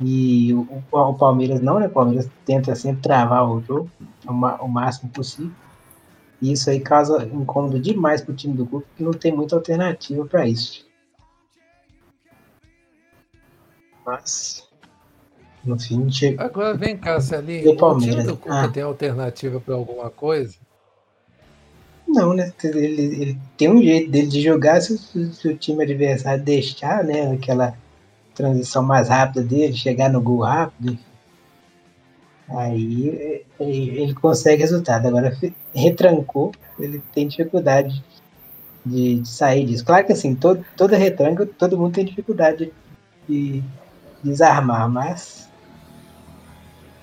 E o, o, Palmeiras não, né? O Palmeiras tenta sempre travar o jogo o, o máximo possível. E isso aí causa incômodo demais para o time do grupo, que não tem muita alternativa para isso. Mas, no fim, chega. Agora vem cá, Celinho. O, o time do Cuca ah. tem alternativa para alguma coisa? Não, né? Ele, ele, tem um jeito dele de jogar se, se, o time adversário deixar, né? Aquela transição mais rápida dele, chegar no gol rápido. Aí ele consegue resultado. Agora retrancou, ele tem dificuldade de, de sair disso. Claro que assim, todo, toda retranca, todo mundo tem dificuldade de, de desarmar, mas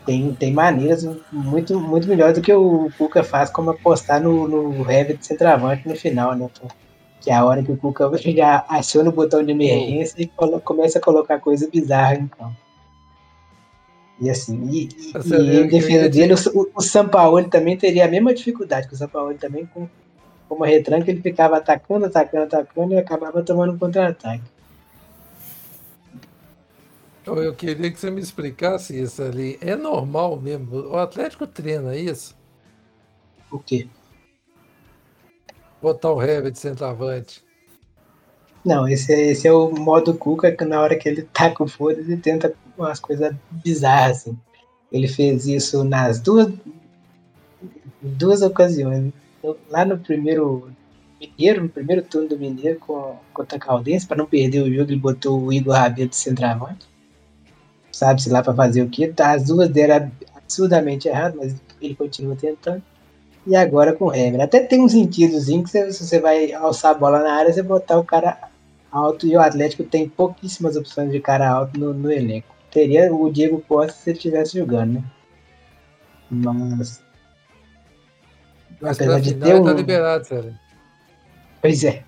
tem, tem maneiras muito, muito melhores do que o Cuca faz, como apostar no, no heavy de centroavante no final, né? Que é a hora que o Cuca já aciona o botão de emergência e começa a colocar coisa bizarra em campo. E assim, e, e em defesa dele, o, o São Paulo também teria a mesma dificuldade, que o São Paulo também, com, com uma retranca, ele ficava atacando, atacando, atacando e acabava tomando um contra-ataque. Eu queria que você me explicasse isso ali. É normal mesmo? O Atlético treina isso? O quê? Botar o heavy de centroavante. Não, esse, é, esse é o modo Cuca que na hora que ele tá com foda ele tenta umas coisas bizarras assim. Ele fez isso nas duas duas ocasiões. Lá no primeiro Mineiro, no primeiro turno do Mineiro com, contra a Caldense, para não perder o jogo, ele botou o Igor Rabelo de centroavante sabe-se lá para fazer o que. Tá, as duas deram absurdamente errado, mas ele continua tentando. E agora com o Hever. Até tem um sentidozinho que você, se você vai alçar a bola na área, você botar o cara alto e o Atlético tem pouquíssimas opções de cara alto no, no elenco. Teria o Diego Costa se ele estivesse jogando, né? Mas. Mas apesar de ter um... tá liberado, sério. Pois é.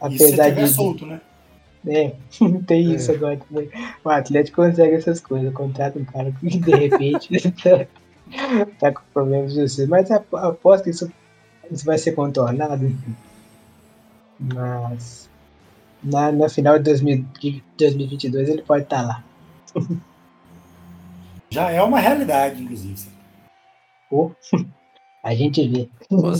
Apesar de. solto, né? É, tem é. isso agora também. O Atlético consegue essas coisas, contrata um cara que de repente tá, com problemas de você. Mas aposto que isso, isso vai ser contornado. Mas na, na final de, 2000, de 2022 ele pode estar tá lá. Já é uma realidade, inclusive. Pô, a gente vê. Ô,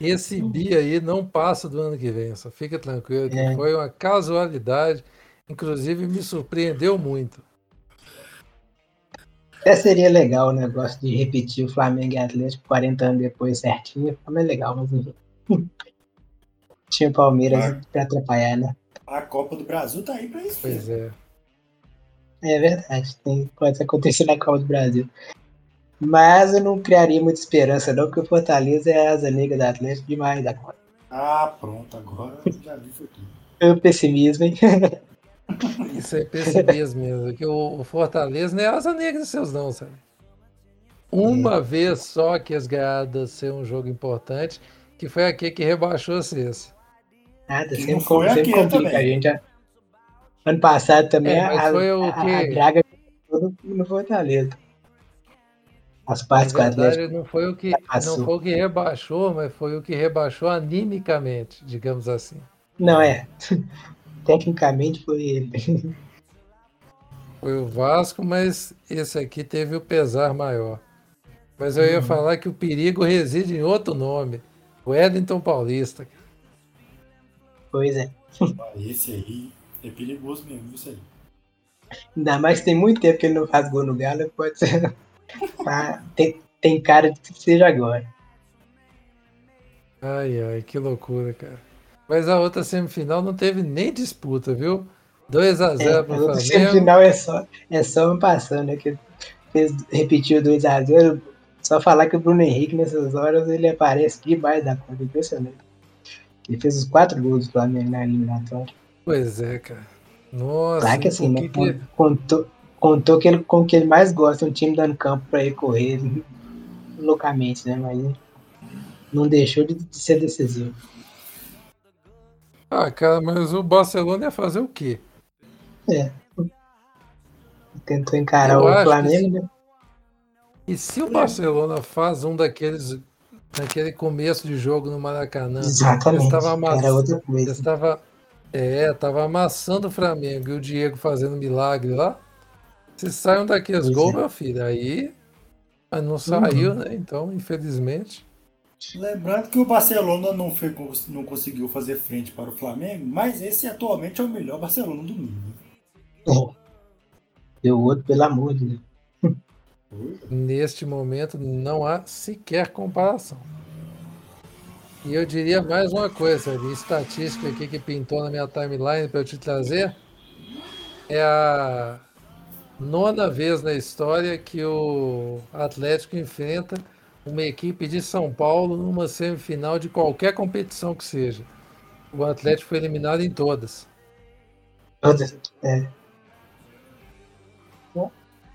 esse bi aí não passa do ano que vem, só fica tranquilo. É. Foi uma casualidade, inclusive me surpreendeu muito. Até seria legal o negócio de repetir o Flamengo e Atlético 40 anos depois certinho. Mais legal, mas enfim. Tinha o Palmeiras ah. para atrapalhar, né? A Copa do Brasil tá aí para isso. Pois é. É verdade, tem, pode acontecer na Copa do Brasil. Mas eu não criaria muita esperança, não, porque o Fortaleza é a asa negra da Atlético demais da conta. Ah, pronto, agora já vi isso aqui. É o pessimismo, hein? Isso é pessimismo mesmo, que o Fortaleza não é asa negra dos seus, não, sabe? Uma é. vez só que as ganhadas ser um jogo importante, que foi aquele que rebaixou a Cessa. Nada, sempre, foi sempre complica também. a gente. Ano passado também é, a, foi o a, que... a draga no Fortaleza. As partes Na verdade, não foi o que não foi o que rebaixou, mas foi o que rebaixou animicamente, digamos assim. Não é. Tecnicamente foi ele. Foi o Vasco, mas esse aqui teve o pesar maior. Mas eu ia uhum. falar que o perigo reside em outro nome, o Edington Paulista. Pois é. Esse aí é perigoso mesmo, isso aí. Ainda mais que tem muito tempo que ele não faz gol no Galo, pode ser. Ah, tem, tem cara de que seja agora. Ai, ai, que loucura, cara. Mas a outra semifinal não teve nem disputa, viu? 2x0 é, pro Flamengo. A semifinal é só, é só um passando, né? Que fez, repetiu 2x0. Só falar que o Bruno Henrique nessas horas ele aparece demais da conta, impressionante. Ele fez os quatro gols do Flamengo na eliminatória. Pois é, cara. Nossa, claro que assim, né? Com, to, contou que ele, com o que ele mais gosta, um time dando campo para ele correr loucamente, né? Mas não deixou de, de ser decisivo. Ah, cara, mas o Barcelona ia fazer o quê? É. Tentou encarar Eu o Flamengo, né? E se o Barcelona faz um daqueles naquele começo de jogo no Maracanã, Exatamente. estava amassando, estava é, estava amassando o Flamengo e o Diego fazendo milagre lá. Se sai um daqueles Pois gols, é. meu filho, aí mas não saiu, né? Então, infelizmente. Lembrando que o Barcelona não, foi, não conseguiu fazer frente para o Flamengo, mas esse atualmente é o melhor Barcelona do mundo. É. E o outro, pelo amor de Deus. Neste momento não há sequer comparação. E eu diria mais uma coisa, de estatística aqui que pintou na minha timeline para eu te trazer. É a nona vez na história que o Atlético enfrenta uma equipe de São Paulo numa semifinal de qualquer competição que seja. O Atlético foi eliminado em todas. Todas. É.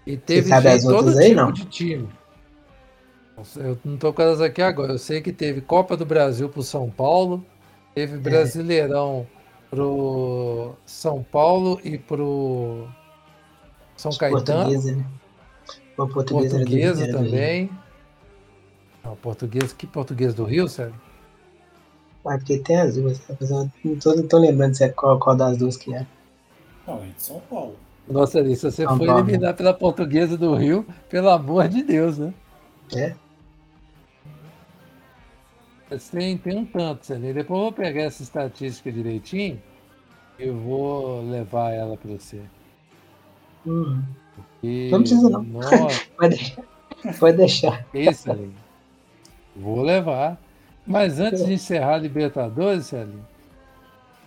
E teve sabe de as todo outras aí, tipo não? de time. Eu não tô com elas aqui agora. Eu sei que teve Copa do Brasil pro São Paulo, É. teve Brasileirão pro São Paulo e pro São Caetano, Portuguesa, né? Portuguesa, do- Portuguesa Rio. também. Não, portuguesa, que português do Rio, sério? Ah, porque tem as duas. né? Mas eu Não tô, não tô lembrando se é qual, qual das duas que é. Não, é de São Paulo. Nossa, ali, se você São foi Paulo. eliminar pela portuguesa do Rio, pelo amor de Deus, né? É? Mas Tem, tem um tanto, Celinho. Depois eu vou pegar essa estatística direitinho e vou levar ela para você. Hum. Não precisa, não. Nossa, Pode deixar. Pode deixar. isso, Celinho. Vou levar. Mas antes de encerrar a Libertadores, Celinho,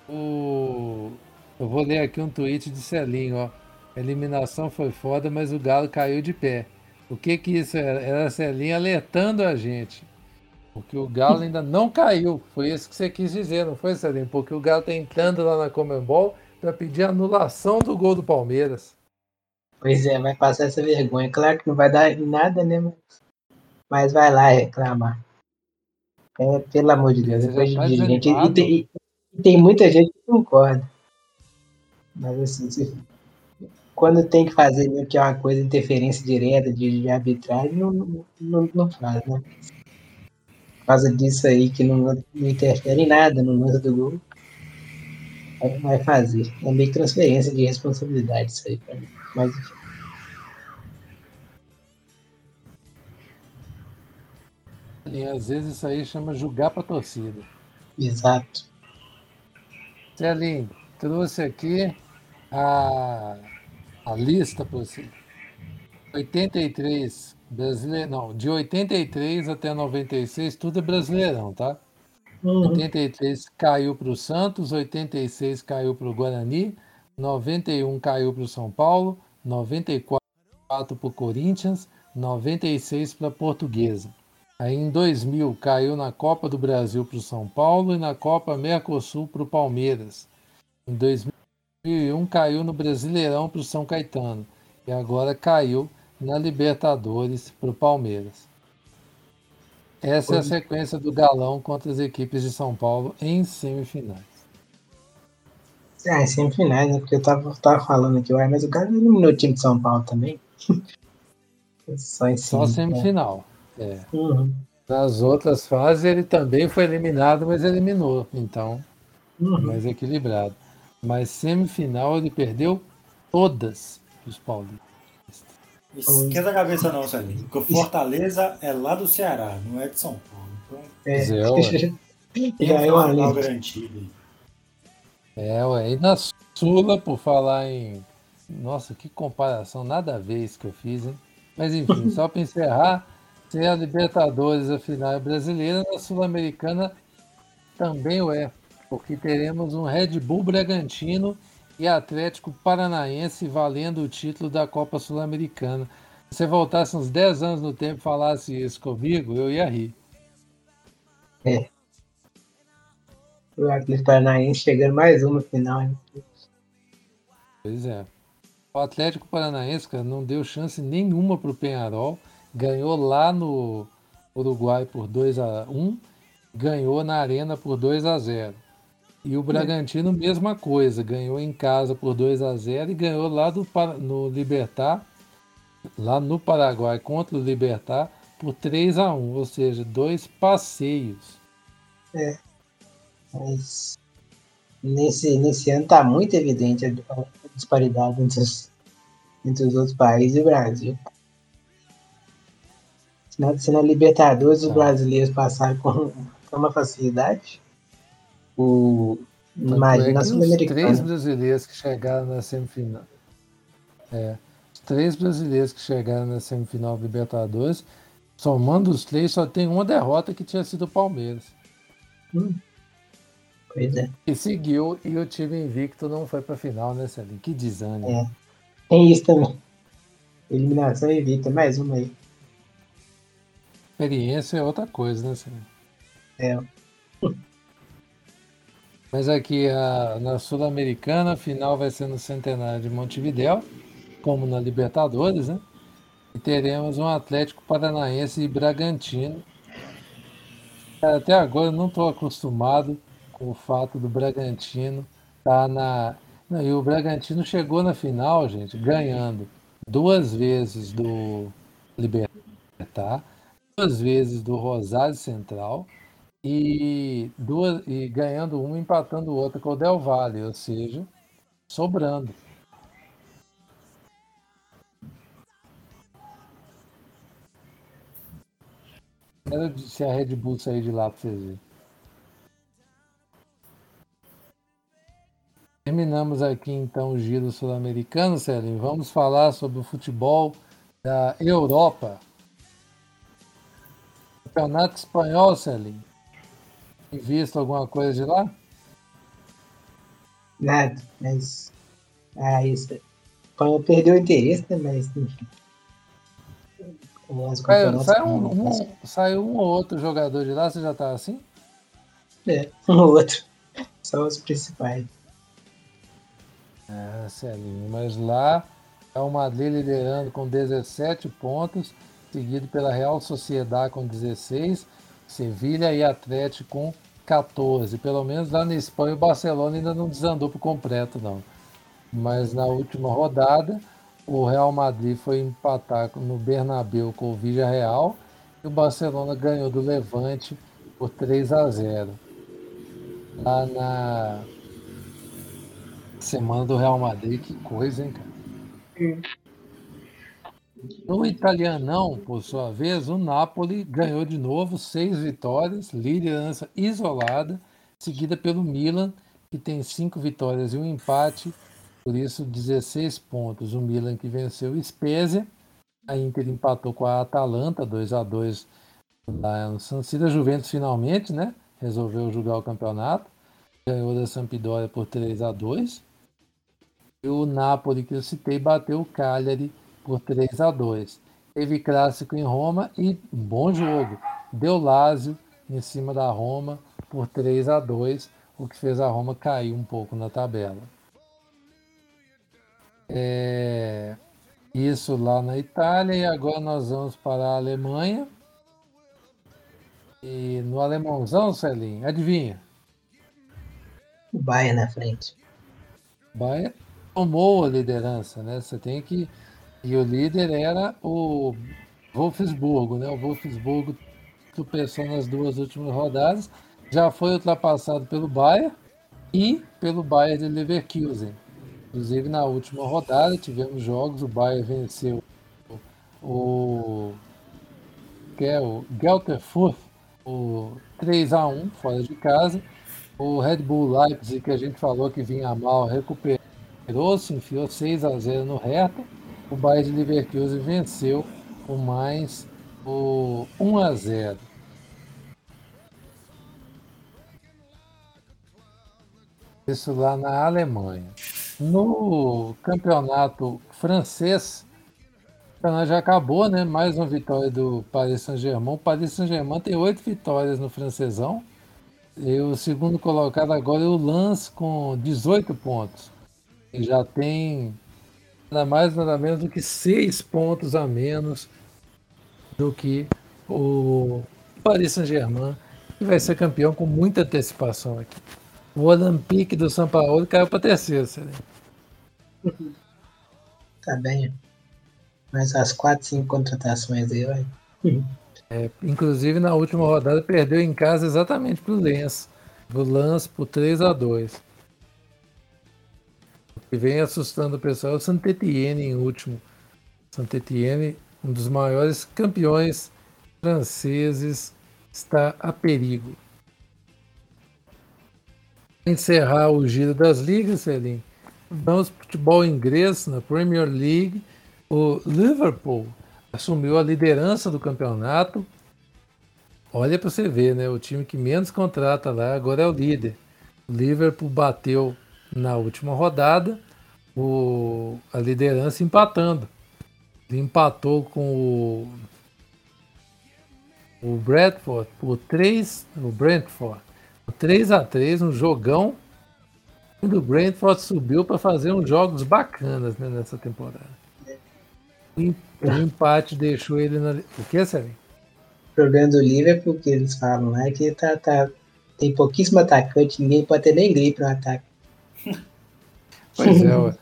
o... eu vou ler aqui um tweet de Celinho, ó. A eliminação foi foda, mas o Galo caiu de pé. O que que isso era? Era Celinho alertando a gente. Porque o Galo ainda não caiu. Foi isso que você quis dizer, não foi, Celinho? Porque o Galo tá entrando lá na Comembol para pedir anulação do gol do Palmeiras. Pois é, vai passar essa vergonha. Claro que não vai dar em nada, né? Mas, mas vai lá reclamar. É, pelo amor de Deus, é coisa já tá de gente. E tem, e- e tem muita gente que concorda. Mas assim, se- quando tem que fazer meio que é uma coisa, interferência direta de, de arbitragem, não, não, não, faz, né? Por causa disso aí que não, não interfere em nada no lance do gol. vai- fazer. É meio transferência de responsabilidade isso aí pra mim. Mas enfim. E às vezes isso aí chama julgar para torcida. Exato. Celinho, trouxe aqui a, a lista para você. 83 brasileiro, não, de 83 até 96, tudo é brasileirão, tá? Uhum. 83 caiu para o Santos, 86 caiu para o Guarani, 91 caiu para o São Paulo, 94 para o Corinthians, 96 para a Portuguesa. Aí em 2000 caiu na Copa do Brasil para o São Paulo e na Copa Mercosul para o Palmeiras. Em 2001 caiu no Brasileirão para o São Caetano e agora caiu na Libertadores para o Palmeiras. Essa é a sequência do Galão contra as equipes de São Paulo em semifinais. É semifinais, né? Porque eu tava, tava falando aqui, ué, mas o cara eliminou o time de São Paulo também. Só em Só cima, né? semifinal. É. Uhum. Nas outras fases ele também foi eliminado, mas eliminou. Então, Uhum. mais equilibrado. Mas semifinal ele perdeu todas os paulistas. Esquenta a cabeça não, Celinho. Porque o Fortaleza é lá do Ceará, não é de São Paulo. Então É. Zé, Já é uma final lei. garantido. aí. É, ué. E na Sula, por falar em. Nossa, que comparação, nada a ver isso que eu fiz, hein? Mas enfim, só para encerrar, se a Libertadores a final é brasileira, na Sul-Americana também o é, porque teremos um Red Bull Bragantino e Atlético Paranaense valendo o título da Copa Sul-Americana. Se você voltasse uns 10 anos no tempo e falasse isso comigo, eu ia rir. O Atlético Paranaense chegando mais uma final. hein? Pois é. O Atlético Paranaense, cara, não deu chance nenhuma para o Penharol. Ganhou lá no Uruguai por 2 a 1 ganhou na Arena por 2 a 0 E o Bragantino, mesma coisa, ganhou em casa por 2 a 0 e ganhou lá do, no Libertar, lá no Paraguai, contra o Libertar, por 3 a 1 ou seja, dois passeios. É. Mas nesse, nesse ano está muito evidente a, disparidade entre os, entre os outros países e o Brasil. Na, Libertadores os brasileiros passaram com, com uma facilidade, o, imagina é Sul-Americana. Três brasileiros que chegaram na semifinal. É, os três brasileiros que chegaram na semifinal Libertadores, somando os três, só tem uma derrota que tinha sido o Palmeiras. Hum. Pois é. E seguiu e o time invicto não foi pra final, né, Celinho? Que desânimo. É. Tem isso também. Eliminação invicta, mais uma aí. Experiência é outra coisa, né? É. Mas aqui a, na Sul-Americana, a final vai ser no Centenário de Montevidéu, como na Libertadores, né? E teremos um Atlético Paranaense e Bragantino. Até agora eu não estou acostumado com o fato do Bragantino estar tá na. Não, e o Bragantino chegou na final, gente, ganhando duas vezes do Libertar, duas vezes do Rosário Central e, duas, e ganhando uma, empatando outra com o Del Valle, ou seja, sobrando. Quero se a Red Bull sair de lá para vocês verem. Terminamos aqui então o giro sul-americano, Célio. Vamos falar sobre o futebol da Europa. Campeonato espanhol, Celinho. Visto alguma coisa de lá? Nada, mas. Ah, isso. Espanhol perdeu o interesse, né? Mas, enfim. Saiu, saiu, um, um, saiu um ou outro jogador de lá, você já tá assim? É, um ou outro. São os principais. É, Celinho, mas lá é o Madrid liderando com 17 pontos, seguido pela Real Sociedade com 16, Sevilha e Atlético com 14. Pelo menos lá na Espanha o Barcelona ainda não desandou por completo, não. Mas na última rodada, o Real Madrid foi empatar no Bernabéu com o Villarreal e o Barcelona ganhou do Levante por 3 a 0. Lá na Semana do Real Madrid, que coisa, hein, cara? No italianão, por sua vez, o Napoli ganhou de novo seis vitórias, liderança isolada, seguida pelo Milan, que tem cinco vitórias e um empate, por isso 16 pontos. O Milan que venceu o Spezia, a Inter empatou com a Atalanta, 2 a 2 lá no San Siro. A Juventus finalmente, né, resolveu jogar o campeonato, ganhou da Sampdoria por 3 a 2 o Napoli, que eu citei, bateu o Cagliari por 3 a 2 Teve clássico em Roma e bom jogo. Deu Lazio em cima da Roma por 3 a 2 o que fez a Roma cair um pouco na tabela. É... Isso lá na Itália e agora nós vamos para a Alemanha. E no alemãozão, Celinho, adivinha? O Bayern na frente. Bayern tomou a liderança, né? Você tem que. E o líder era o Wolfsburgo, né? O Wolfsburgo tropeçou nas duas últimas rodadas, já foi ultrapassado pelo Bayern e pelo Bayern de Leverkusen. Inclusive na última rodada tivemos jogos, o Bayern venceu o é o Gelterfurt o 3 a 1 fora de casa. O Red Bull Leipzig que a gente falou que vinha mal recuperou se enfiou 6 a 0 no Hertha. O Bayern de Leverkusen venceu com mais o 1 a 0. Isso lá na Alemanha. No campeonato francês, já acabou, né? Mais uma vitória do Paris Saint-Germain. O Paris Saint-Germain tem oito vitórias no francesão. E o segundo colocado agora é o Lance com 18 pontos já tem nada mais nada menos do que seis pontos a menos do que o Paris Saint-Germain, que vai ser campeão com muita antecipação aqui. O Olympique do São Paulo caiu para terceiro, Celene. Tá bem. Mas as quatro, cinco contratações aí, vai. É, inclusive na última rodada perdeu em casa exatamente para o Lens. O Lance por 3 a 2 O que vem assustando o pessoal é o Saint-Étienne em último. Saint-Étienne, um dos maiores campeões franceses, está a perigo. Encerrar o giro das ligas, Celim. Vamos para futebol inglês na Premier League. O Liverpool assumiu a liderança do campeonato. Olha para você ver, né? O time que menos contrata lá agora é o líder. O Liverpool bateu na última rodada o, a liderança empatando. Ele empatou com o, o Bradford por 3, o Brentford, por 3 a 3 um jogão. E o Brentford subiu para fazer uns jogos bacanas né, nessa temporada. O empate deixou ele na. O que, Sérgio? O problema do Liverpool, que eles falam lá, é que tá, tá, tem pouquíssimo atacante, ninguém pode ter nem gripe no ataque. Pois é, ué.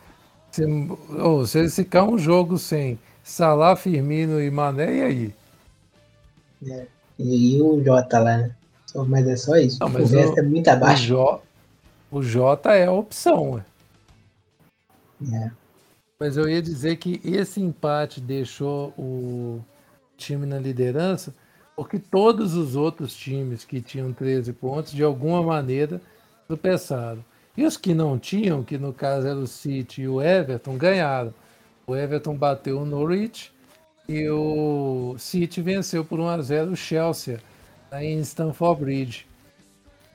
Se, oh, se eles ficar um jogo sem Salah, Firmino e Mané, e aí? É. E, o Jota lá, né? Mas é só isso. Não, o resto é muito abaixo. O, o Jota é a opção. É. Mas eu ia dizer que esse empate deixou o time na liderança, porque todos os outros times que tinham 13 pontos, de alguma maneira, tropeçaram. E os que não tinham, que no caso era o City e o Everton, ganharam. O Everton bateu o Norwich e o City venceu por 1 a 0 o Chelsea em Stamford Bridge.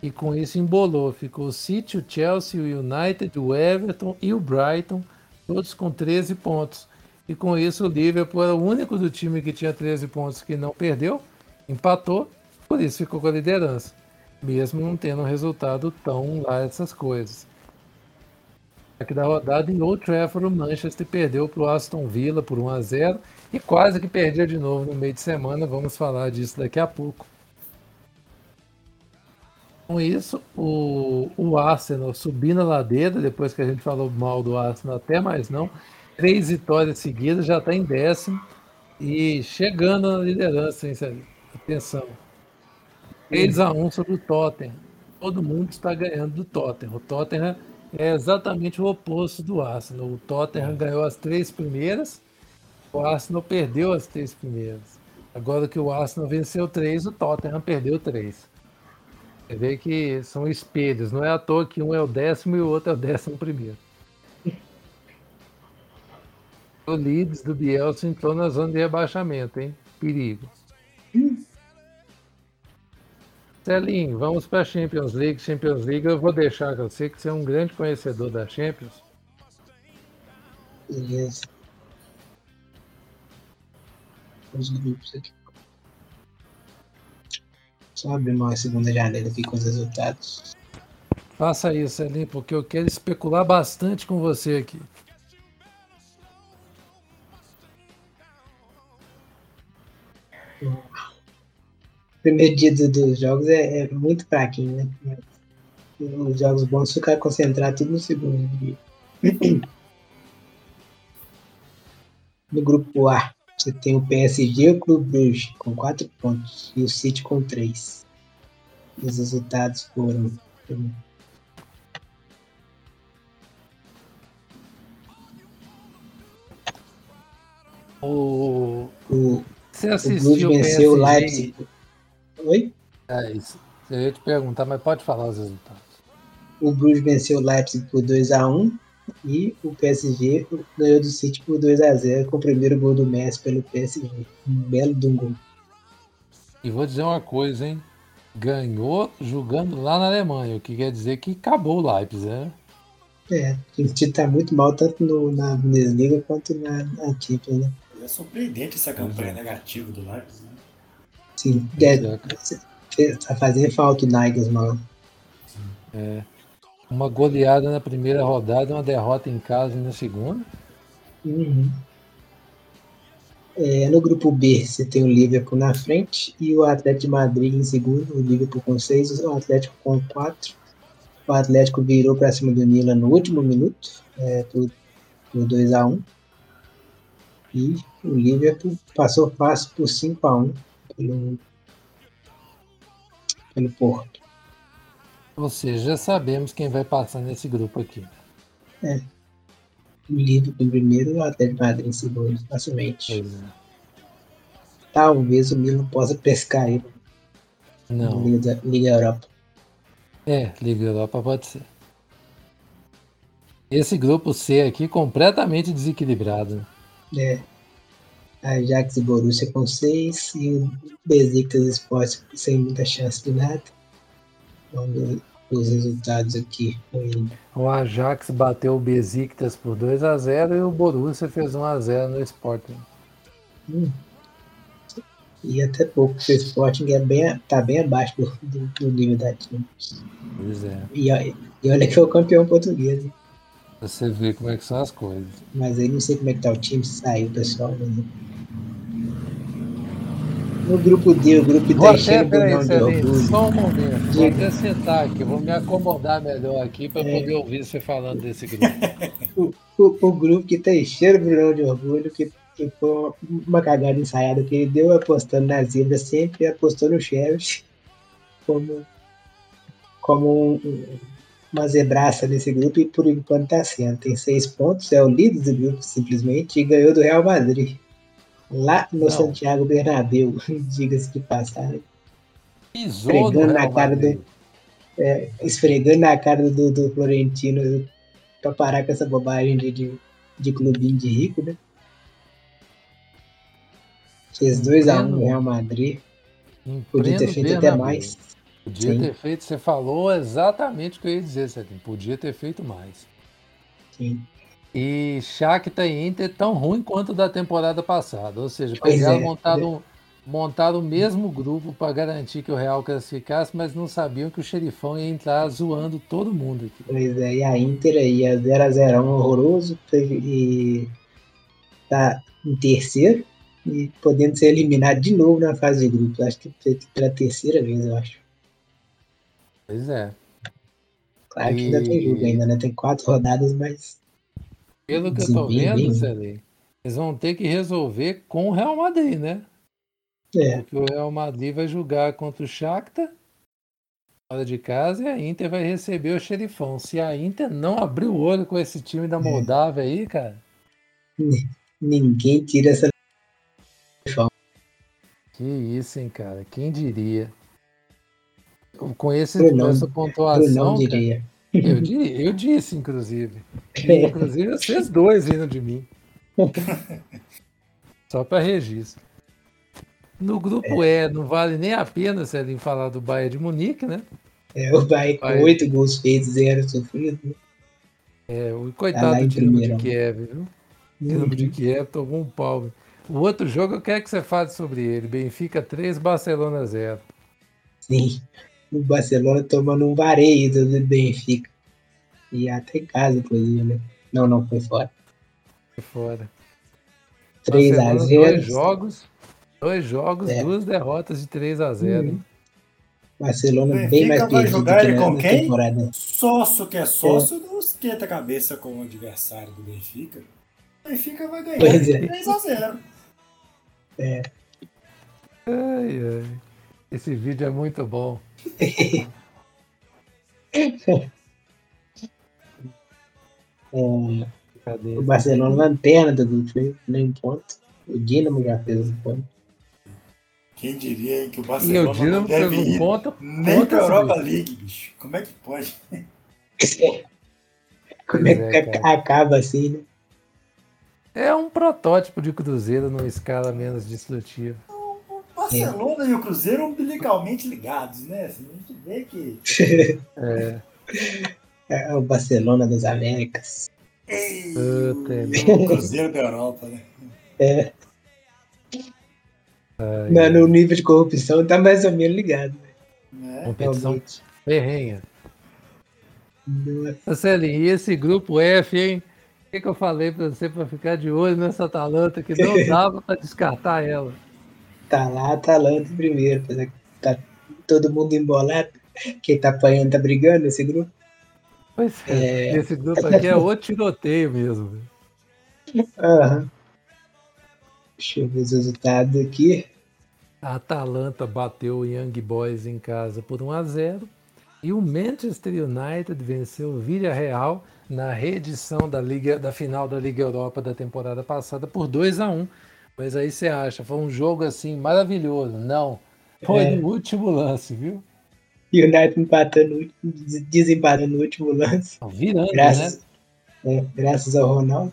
E com isso embolou. Ficou o City, o Chelsea, o United, o Everton e o Brighton todos com 13 pontos. E com isso o Liverpool era o único do time que tinha 13 pontos que não perdeu, empatou, por isso ficou com a liderança, mesmo não tendo um resultado tão lá essas coisas. Aqui da rodada em Old Trafford, o Manchester perdeu para o Aston Villa por 1 a 0 e quase que perdeu de novo no meio de semana. Vamos falar disso daqui a pouco. Com isso, o, o Arsenal subindo a ladeira, depois que a gente falou mal do Arsenal até mais não, três vitórias seguidas, já está em décimo e chegando na liderança, hein? Atenção. 3 a 1 sobre o Tottenham. Todo mundo está ganhando do Tottenham. O Tottenham é exatamente o oposto do Arsenal. O Tottenham ganhou as três primeiras, o Arsenal perdeu as três primeiras. Agora que o Arsenal venceu três, o Tottenham perdeu três. Você vê que são espelhos, não é à toa que um é o décimo e o outro é o décimo primeiro. O Leeds do Bielsa entrou na zona de rebaixamento, hein? Perigo. Celinho, vamos para a Champions League. Champions League eu vou deixar com você que você é um grande conhecedor da Champions. Beleza. Os grupos aqui. Só abrir uma segunda janela aqui com os resultados. Faça isso, Elim, porque eu quero especular bastante com você aqui. O primeiro dia dos jogos é, é muito fraquinho, né? Os jogos bons ficar concentrado tudo no segundo dia. No grupo A, você tem o PSG e o Clube Bruges com 4 pontos e o City com 3. Os resultados foram. O, o, Você assistiu o venceu o Leipzig. Oi? É isso. Eu ia te perguntar, mas pode falar os resultados. O Bruges venceu o Leipzig por 2 a 1 e o PSG ganhou do City por 2 a 0 com o primeiro gol do Messi pelo PSG. Um belo de um gol. E vou dizer uma coisa, hein? Ganhou jogando lá na Alemanha, o que quer dizer que acabou o Leipzig, né? É, o time tá muito mal tanto no, na Bundesliga quanto na, na Champions, né? É surpreendente essa campanha negativa do Leipzig. Sim, é, tá fazendo falta o Nagelsmann. É. Uma goleada na primeira rodada, uma derrota em casa na segunda. Uhum. É, no grupo B, você tem o Liverpool na frente e o Atlético de Madrid em segundo, o Liverpool com seis, o Atlético com quatro. O Atlético virou para cima do Milan no último minuto, é, por, por 2 a 1 um. E o Liverpool passou fácil por 5 a 1 pelo, pelo Porto. Ou seja, já sabemos quem vai passar nesse grupo aqui. É. O Liverpool em primeiro o Atlético Madrid em segundo, facilmente. É. Talvez o Milan possa pescar na Não. Liga, Liga Europa. É, Liga Europa pode ser. Esse grupo C aqui completamente desequilibrado. É. Ajax e Borussia com 6 e o Besiktas Sport sem muita chance de nada. Vamos ver os resultados aqui. O Ajax bateu o Besiktas por 2 a 0 e o Borussia fez 1 a 0 no Sporting. Hum. E até pouco, porque o Sporting é bem, tá bem abaixo do, do, do nível da time. Pois é. E, olha- e olha que foi o campeão português, hein? Pra Você vê como é que são as coisas. mas aí não sei como é que tá o time, se saiu pessoal. Mas... No grupo D, o grupo Brunão de Celinho, Orgulho. só um momento. Vou até sentar aqui, vou me acomodar melhor aqui para É. poder ouvir você falando desse grupo. o, o grupo que Teixeira Brunão de Orgulho, que, foi uma, cagada ensaiada que ele deu apostando na zebra, sempre apostou no Chelsea como, como um- um- uma zebraça nesse grupo e por enquanto está sendo. Tem seis pontos, é o líder do grupo simplesmente e ganhou do Real Madrid. Lá no Não. Santiago Bernabéu, diga-se de passagem. Pisou Pregando na cara Madrid. É, esfregando na cara do, do Florentino para parar com essa bobagem de, de, de clubinho de rico, né? Fez 2x1 no Real Madrid. Podia ter feito até mais. Podia Sim. ter feito, você falou exatamente o que eu ia dizer, Celinho. Podia ter feito mais. Sim. E Shakhtar e Inter tão ruim quanto da temporada passada. Ou seja, pegaram é. montaram, montaram o mesmo grupo para garantir que o Real classificasse, mas não sabiam que o xerifão ia entrar zoando todo mundo aqui. Pois é, e a Inter aí, a 0x0 horroroso, e tá em terceiro e podendo ser eliminado de novo na fase de grupos. Acho que foi pela terceira vez, eu acho. Pois é. Claro que ainda tem E- jogo ainda, né? Tem quatro rodadas, mas Pelo que eu tô vendo, bem. Celinho, eles vão ter que resolver com o Real Madrid, né? é, Porque o Real Madrid vai jogar contra o Shakhtar fora de casa e a Inter vai receber o xerifão. Se a Inter não abrir o olho com esse time da Moldávia aí, cara, ninguém tira essa. que isso, hein, cara? Quem diria? Com esse, Brunão. essa Eu pontuação, não cara, diria. eu, diria- eu disse, inclusive. Inclusive, vocês dois vindo de mim. Só para registro. No grupo E, não vale nem a pena, Celinho, falar do Bayern de Munique, né? É, o Bahia com oito gols feitos, zero sofrido. É, o Tá coitado lá do Dinamo de. Kiev, viu? O Dinamo de Kiev tomou um pau. O outro jogo eu quero que você fale sobre ele. Benfica 3, Barcelona 0. Sim. O Barcelona tomando um vareio do Benfica. E até em casa, inclusive, né? Não, não, foi fora. Foi fora. 3 a Barcelona, 0 Dois jogos, dois jogos, É. duas derrotas de 3 a 0. hein? Barcelona Benfica bem mais vai perdido jogar que ele com quem? temporada. Sócio que é sócio não esquenta a cabeça com o adversário do Benfica. O Benfica vai ganhar Pois de é. 3x0. Ai, ai. Esse vídeo é muito bom. É, Cadê? o Barcelona lanterna do grupo, nem ponto. O Dinamo já fez um ponto. Quem diria hein, que o E Barcelona o Dinamo não deve fez um ponto. nem pra esse Europa grupo. League, bicho. Como é que pode? Como é que é, ac- cara. acaba assim, né? É um protótipo de Cruzeiro numa escala menos destrutiva. O Barcelona e o Cruzeiro umbilicalmente ligados, né? Assim, a gente vê que. É, É o Barcelona das Américas. Ei, Puta, o Cruzeiro da Europa, né? É, ai, mas no nível de corrupção tá mais ou menos ligado. Né? Né? competição Realmente. ferrenha. Marcelinho, e esse grupo F, hein? O que, que eu falei pra você pra ficar de olho nessa Atalanta que não dava pra descartar ela? Tá lá, Atalanta em primeiro, apesar que tá todo mundo embolado. Quem tá apanhando tá brigando nesse grupo. Pois é, É. esse grupo aqui é o tiroteio mesmo. Aham. Deixa eu ver os resultados aqui. A Atalanta bateu o Young Boys em casa por 1 a 0 e o Manchester United venceu o Villarreal na reedição da Liga da final da Liga Europa da temporada passada por 2 a 1. Mas aí você acha, foi um jogo assim maravilhoso? Não. Foi É. no último lance, viu? United empatando, des- desempatando no último lance. Virando, né? Graças, é, graças ao Ronaldo.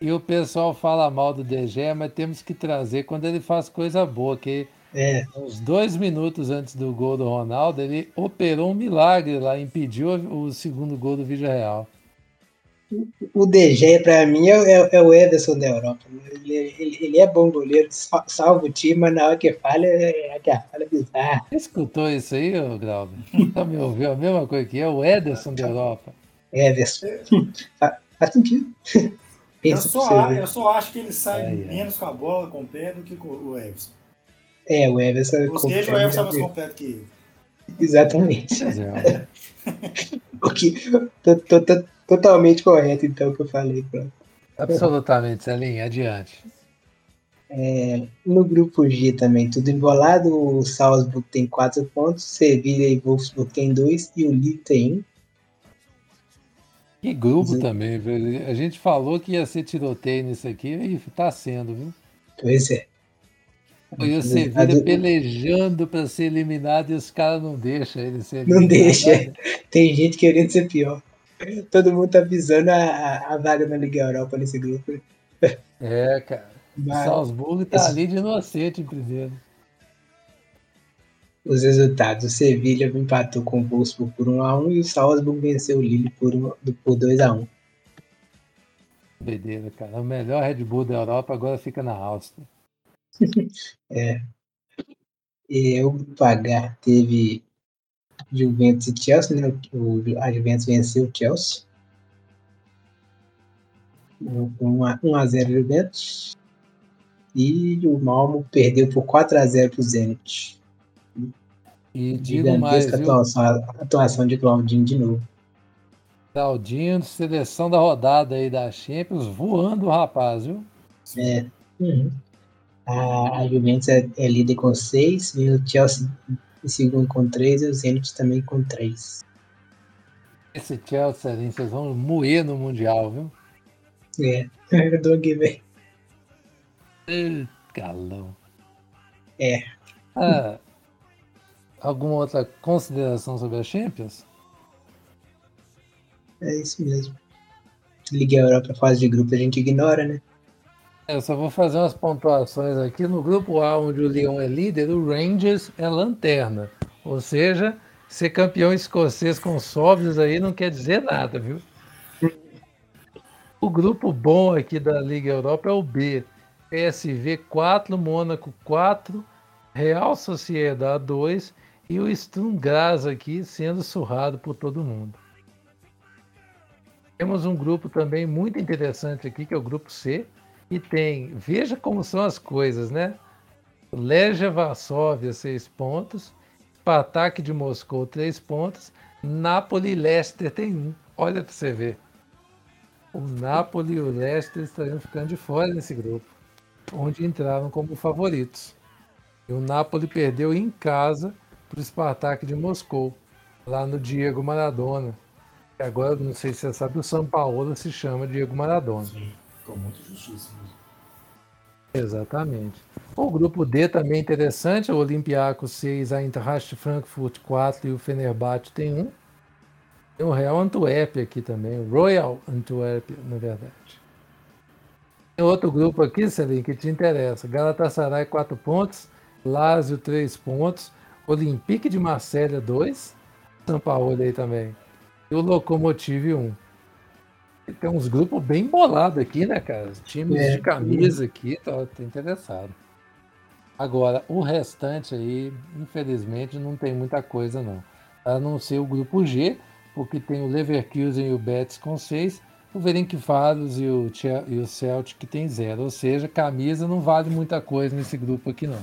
E o pessoal fala mal do DG, mas temos que trazer quando ele faz coisa boa, que É, uns dois minutos antes do gol do Ronaldo, ele operou um milagre lá, impediu o segundo gol do Vídeo Real. O DG, pra mim, é, é- é o Ederson da Europa. Ele, ele- ele é bom goleiro, sal- salva o time, mas na hora que falha, é, é que a falha é bizarra. Você escutou isso aí, Glauber? Só me ouviu a mesma coisa que eu, o Ederson da Europa. Ederson. Fa- Faz sentido. Eu só, eu só acho que ele sai Ai, ai. menos com a bola, com o pé, do que com o Everson. É, o Everson. Ou seja, o Everson é mais completo que ele. Exatamente. É. O que, to- to- to- totalmente correto, então, o que eu falei. Pronto. Absolutamente, Celinho, adiante. É, no grupo G também, tudo embolado. O Salzburg tem 4 pontos, Sevilha e Wolfsburg tem 2 e o Lille tem 1. Que grupo Sim. também, velho. A gente falou que ia ser tiroteio nisso aqui e tá sendo, viu? Pois é. E o Sevilha do- pelejando para ser eliminado e os caras não deixam ele ser Não eliminado. deixa. Tem gente querendo ser pior. Todo mundo tá visando a, a- vaga na Liga Europa nesse grupo. É, cara. O Mas Salzburgo tá esse- ali de inocente em primeiro. os resultados: o Sevilha empatou com o Wolfsburg por 1x1 e o Salzburg venceu o Lille por, um, por 2x1. Doideira, cara. O melhor Red Bull da Europa agora fica na Áustria. E o grupo H teve Juventus e Chelsea, né? O, a Juventus venceu o Chelsea. 1x0 Juventus. E o Malmo perdeu por 4x0 pro Zenit. E digo mais, viu? atuação, atuação de Claudinho de novo. Claudinho, seleção da rodada aí da Champions, voando o rapaz, viu? É. Uhum. A, a Juventus é, é líder com 6, e o Chelsea em segundo com 3 e o Zenit também com 3. Esse Chelsea, ali, vocês vão moer no Mundial, viu? É. Eu dou aqui, velho. Galão. É. Ah, alguma outra consideração sobre a Champions? É isso mesmo. Liga Europa, fase de grupo, a gente ignora, né? Eu só vou fazer umas pontuações aqui. No grupo A, onde o Lyon é líder, o Rangers é lanterna. Ou seja, ser campeão escocês com sóbrios aí não quer dizer nada, viu? O grupo bom aqui da Liga Europa é o B. PSV 4, Mônaco 4, Real Sociedade 2 e o Sturm Graz aqui sendo surrado por todo mundo. Temos um grupo também muito interessante aqui, que é o grupo C, e tem, veja como são as coisas, né? Legia Varsóvia, 6 pontos, Spartak de Moscou, 3 pontos, Napoli e Leicester tem 1. Olha para você ver. O Napoli e o Leicester estariam ficando de fora nesse grupo, onde entraram como favoritos. E o Napoli perdeu em casa para o Spartak de Moscou, lá no Diego Maradona. E agora, não sei se você sabe, o São Paulo se chama Diego Maradona. Sim, ficou muito justiça. Exatamente. O grupo D também é interessante, o Olympiacos 6, a Eintracht Frankfurt 4 e o Fenerbahçe tem 1. Tem o Real Antuérpia aqui também, o Royal Antuérpia, na verdade. Tem outro grupo aqui, Celinho, que te interessa. Galatasaray 4 pontos, Lazio 3 pontos, Olympique de Marselha 2, São Paulo aí também. E o Lokomotiv 1. Tem uns grupos bem bolados aqui, né, cara? Times É. de camisa aqui, tá, tá interessado. Agora, o restante aí, infelizmente, não tem muita coisa, não. A não ser o grupo G, porque tem o Leverkusen e o Betis com 6, o Ferencváros e o, e o Celtic que tem 0. Ou seja, camisa não vale muita coisa nesse grupo aqui não.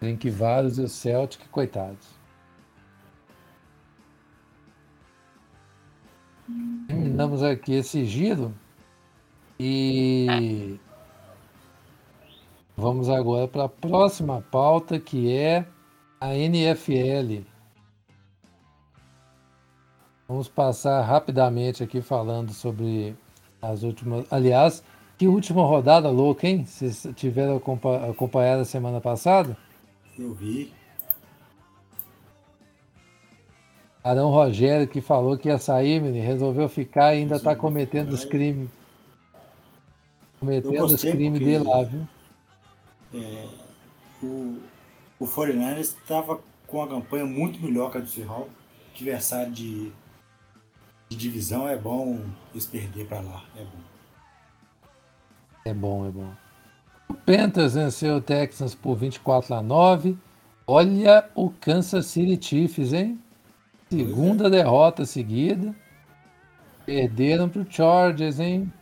Ferencváros e o Celtic, coitados. Terminamos aqui esse giro e vamos agora para a próxima pauta que é a NFL. Vamos passar rapidamente aqui falando sobre as últimas. Aliás, que última rodada louca, hein? Vocês tiveram acompanhado a semana passada? Eu vi. Arão Rogério, que falou que ia sair, menino, resolveu ficar e ainda está cometendo os crimes. Cometendo os crimes dele lá, viu? É, o, o 49 estava com uma campanha muito melhor que a do Seahawks. Adversário de, de divisão é bom eles perder para lá. É bom. É bom, é bom. O Panthers venceu o Texans por 24 a 9. Olha o Kansas City Chiefs, hein? Segunda derrota seguida. Perderam para o Chargers, hein?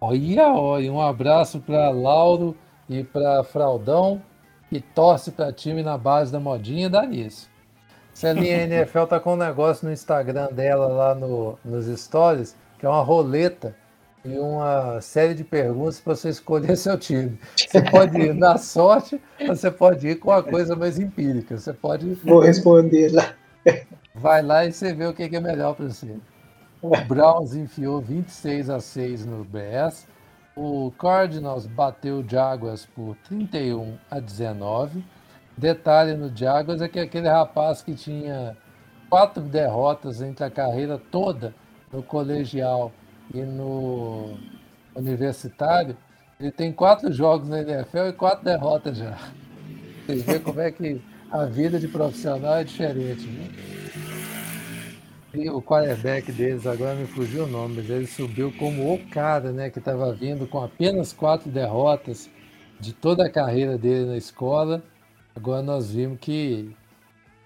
Olha, olha. Um abraço para Lauro e para Fraudão, que torce para time na base da modinha da nisso. Celinha NFL tá com um negócio no Instagram dela lá no, nos stories, que é uma roleta e uma série de perguntas para você escolher seu time. Você pode ir na sorte, ou você pode ir com a coisa mais empírica. Você pode. Vou responder lá. Vai lá e você vê o que é melhor para você. O Browns enfiou 26 a 6 no BS. O Cardinals bateu o Jaguars por 31 a 19. Detalhe no Jaguars é que aquele rapaz que tinha quatro derrotas entre a carreira toda no colegial e no universitário, ele tem quatro jogos na NFL e quatro derrotas já. Vocês veem como é que a vida de profissional é diferente. Né? O quarterback deles, agora me fugiu o nome, mas ele subiu como o cara, né? Que estava vindo com apenas quatro derrotas de toda a carreira dele na escola. Agora nós vimos que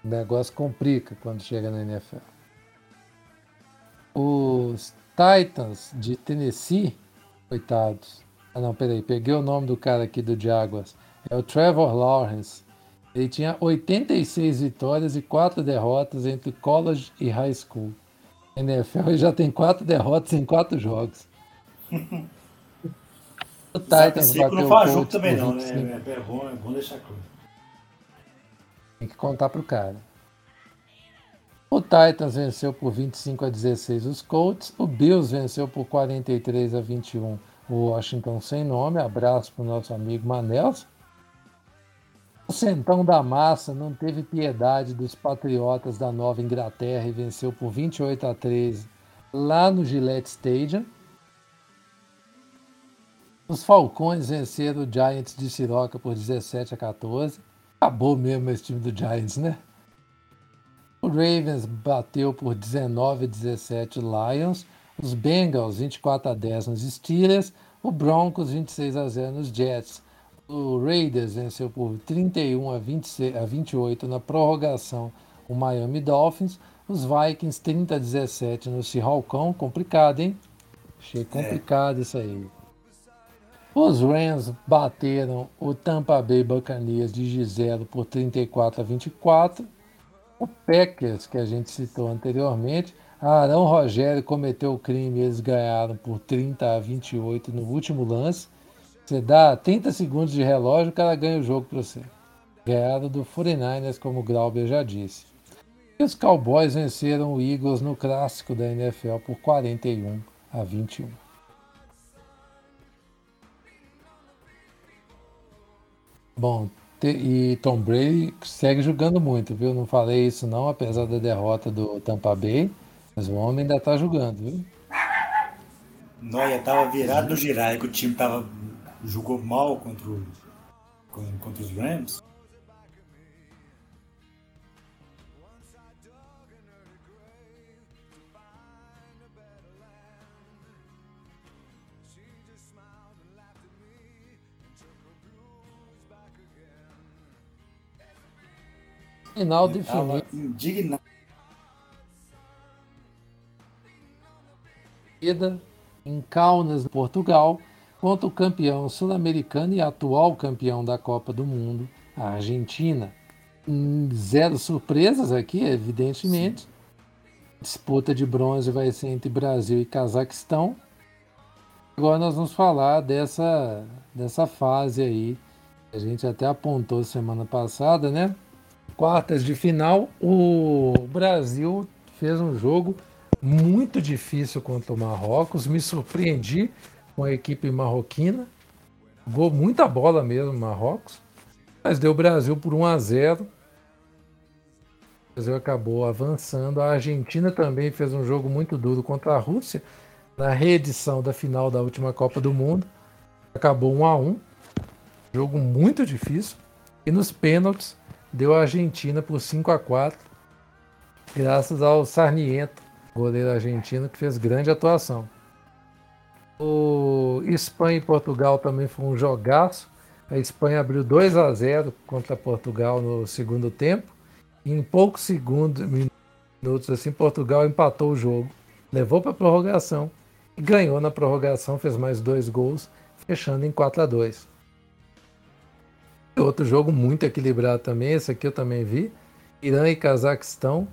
o negócio complica quando chega na NFL. Os Titans de Tennessee, coitados. Ah não, peraí, peguei o nome do cara aqui do Jaguars. É o Trevor Lawrence. Ele tinha 86 vitórias e 4 derrotas entre college e high school. NFL ele já tem 4 derrotas em 4 jogos. o Titans bateu não faz jogo também não, né? É, é, bom, é bom deixar claro. Tem que contar pro cara. O Titans venceu por 25 a 16 os Colts. O Bills venceu por 43 a 21 o Washington sem nome. Abraço pro nosso amigo Manels. O Centão da Massa não teve piedade dos patriotas da Nova Inglaterra e venceu por 28 a 13 lá no Gillette Stadium. Os Falcões venceram o Giants de Siroca por 17 a 14. Acabou mesmo esse time do Giants, né? O Ravens bateu por 19 a 17 Lions. Os Bengals 24 a 10 nos Steelers. O Broncos 26 a 0 nos Jets. O Raiders venceu por 31 a, 26, a 28 na prorrogação o Miami Dolphins. Os Vikings 30 a 17 no Seahawkão. Complicado, hein? Achei é. complicado é. isso aí. Os Rams bateram o Tampa Bay Buccaneers de Giselo por 34 a 24. O Packers, que a gente citou anteriormente, Arão Rogério cometeu o crime e eles ganharam por 30 a 28 no último lance. Você dá 30 segundos de relógio, o cara ganha o jogo para você. Ganhado do 49ers, como o Glauber já disse. E os Cowboys venceram o Eagles no clássico da NFL por 41 a 21. Bom, e Tom Brady segue jogando muito, viu? Não falei isso não, apesar da derrota do Tampa Bay, mas o homem ainda tá jogando, viu? Noia tava virado no girar, que o time tava jogou mal contra, o, contra os Rams. Final definido. Indignado. em Kaunas, Portugal, contra o campeão sul-americano e atual campeão da Copa do Mundo, a Argentina. Zero surpresas aqui, evidentemente. Sim. Disputa de bronze vai ser entre Brasil e Cazaquistão. Agora nós vamos falar dessa, dessa fase aí. A gente até apontou semana passada, né? Quartas de final, o Brasil fez um jogo muito difícil contra o Marrocos. Me surpreendi com a equipe marroquina. Gol muita bola mesmo, Marrocos. Mas deu Brasil por 1 a 0. O Brasil acabou avançando. A Argentina também fez um jogo muito duro contra a Rússia na reedição da final da última Copa do Mundo. Acabou 1 a 1. Jogo muito difícil. E nos pênaltis deu a Argentina por 5 a 4 graças ao Sarniento, goleiro argentino, que fez grande atuação. O Espanha e Portugal também foi um jogaço. A Espanha abriu 2 a 0 contra Portugal no segundo tempo. E em poucos segundos, minutos assim, Portugal empatou o jogo, levou para a prorrogação e ganhou na prorrogação, fez mais dois gols, fechando em 4 a 2. Outro jogo muito equilibrado também, esse aqui eu também vi. Irã e Cazaquistão.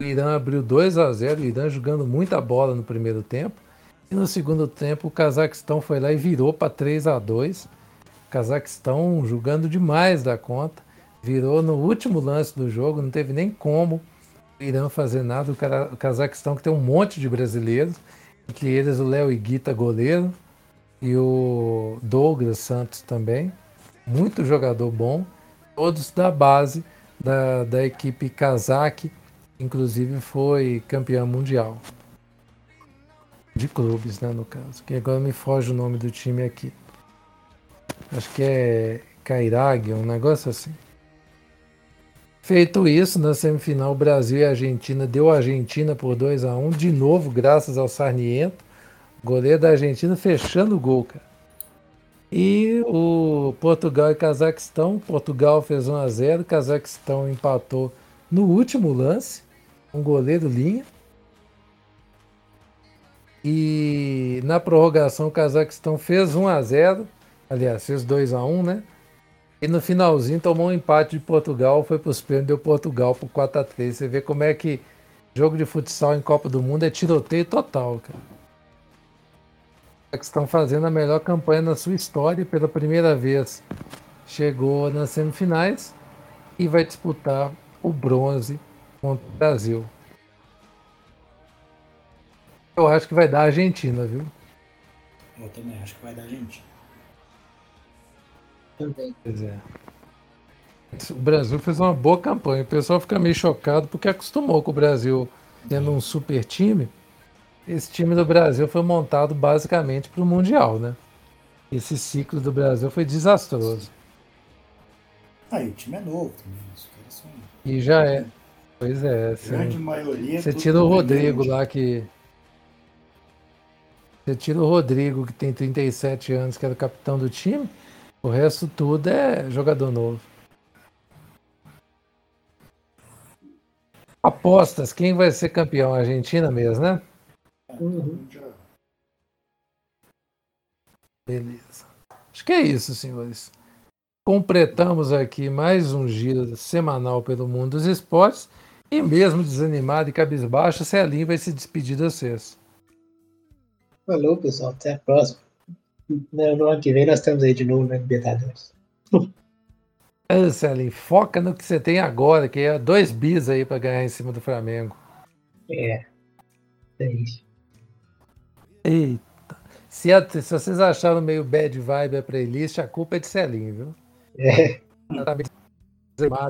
O Irã abriu 2 a 0, o Irã jogando muita bola no primeiro tempo. E no segundo tempo, o Cazaquistão foi lá e virou para 3 a 2 O Cazaquistão jogando demais da conta. Virou no último lance do jogo, não teve nem como o Irã fazer nada. O Cazaquistão que tem um monte de brasileiros, entre eles o Léo Iguita, goleiro, e o Douglas Santos também. Muito jogador bom, todos da base da, da equipe Kazakh, inclusive foi campeão mundial de clubes, né, no caso. Que agora me foge o nome do time aqui. Acho que é Kairag, um negócio assim. Feito isso, na semifinal, Brasil e Argentina deu a Argentina por 2 a 1 de novo, graças ao Sarniento, goleiro da Argentina, fechando o gol, cara. E o Portugal e Cazaquistão, Portugal fez 1 a 0 Cazaquistão empatou no último lance, um goleiro linha. E na prorrogação o Cazaquistão fez 1 a 0 aliás, fez 2 a 1 né? E no finalzinho tomou um empate de Portugal, foi para os pênaltis, deu Portugal por 4 a 3 Você vê como é que jogo de futsal em Copa do Mundo é tiroteio total, cara. Estão fazendo a melhor campanha na sua história pela primeira vez. Chegou nas semifinais e vai disputar o bronze contra o Brasil. Eu acho que vai dar a Argentina, viu? Eu também acho que vai dar a Argentina. Também. Pois é. O Brasil fez uma boa campanha. O pessoal fica meio chocado porque acostumou com o Brasil tendo um super time. Esse time do Brasil foi montado basicamente para o Mundial, né? Esse ciclo do Brasil foi desastroso. Ah, e o time é novo também. E já é. Pois é. Grande maioria. Você tira o Rodrigo lá que você tira o Rodrigo, que tem 37 anos, que era o capitão do time, o resto tudo é jogador novo. Apostas, quem vai ser campeão? Argentina mesmo, né? Uhum. Beleza. Acho que é isso, senhores. Completamos aqui mais um giro semanal pelo mundo dos esportes. E mesmo desanimado e cabisbaixo, Celinho vai se despedir de vocês. Falou, pessoal. Até a próxima. No ano que vem nós estamos aí de novo na Libertadores. Anselin, foca no que você tem agora, que é dois bis aí para ganhar em cima do Flamengo. É. É isso. Eita. Se, a, se vocês acharam meio bad vibe a playlist, a culpa é de Celinho, viu? É.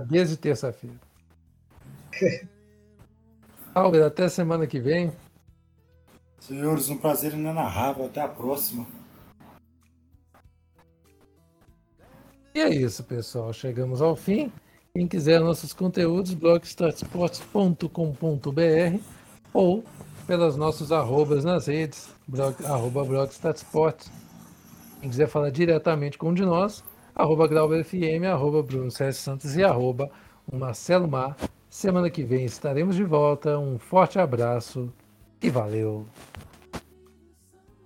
Desde terça-feira. Albert, até semana que vem. Senhores, um prazer inenarrável. Até a próxima. E é isso, pessoal. Chegamos ao fim. Quem quiser nossos conteúdos, blogstatsports.com.br ou pelas nossas arrobas nas redes, blog, arroba blogstatsports. Quem quiser falar diretamente com um de nós, arroba GrauberFM, arroba Bruno César Santos e arroba Marcelo Mar. Semana que vem estaremos de volta. Um forte abraço e valeu!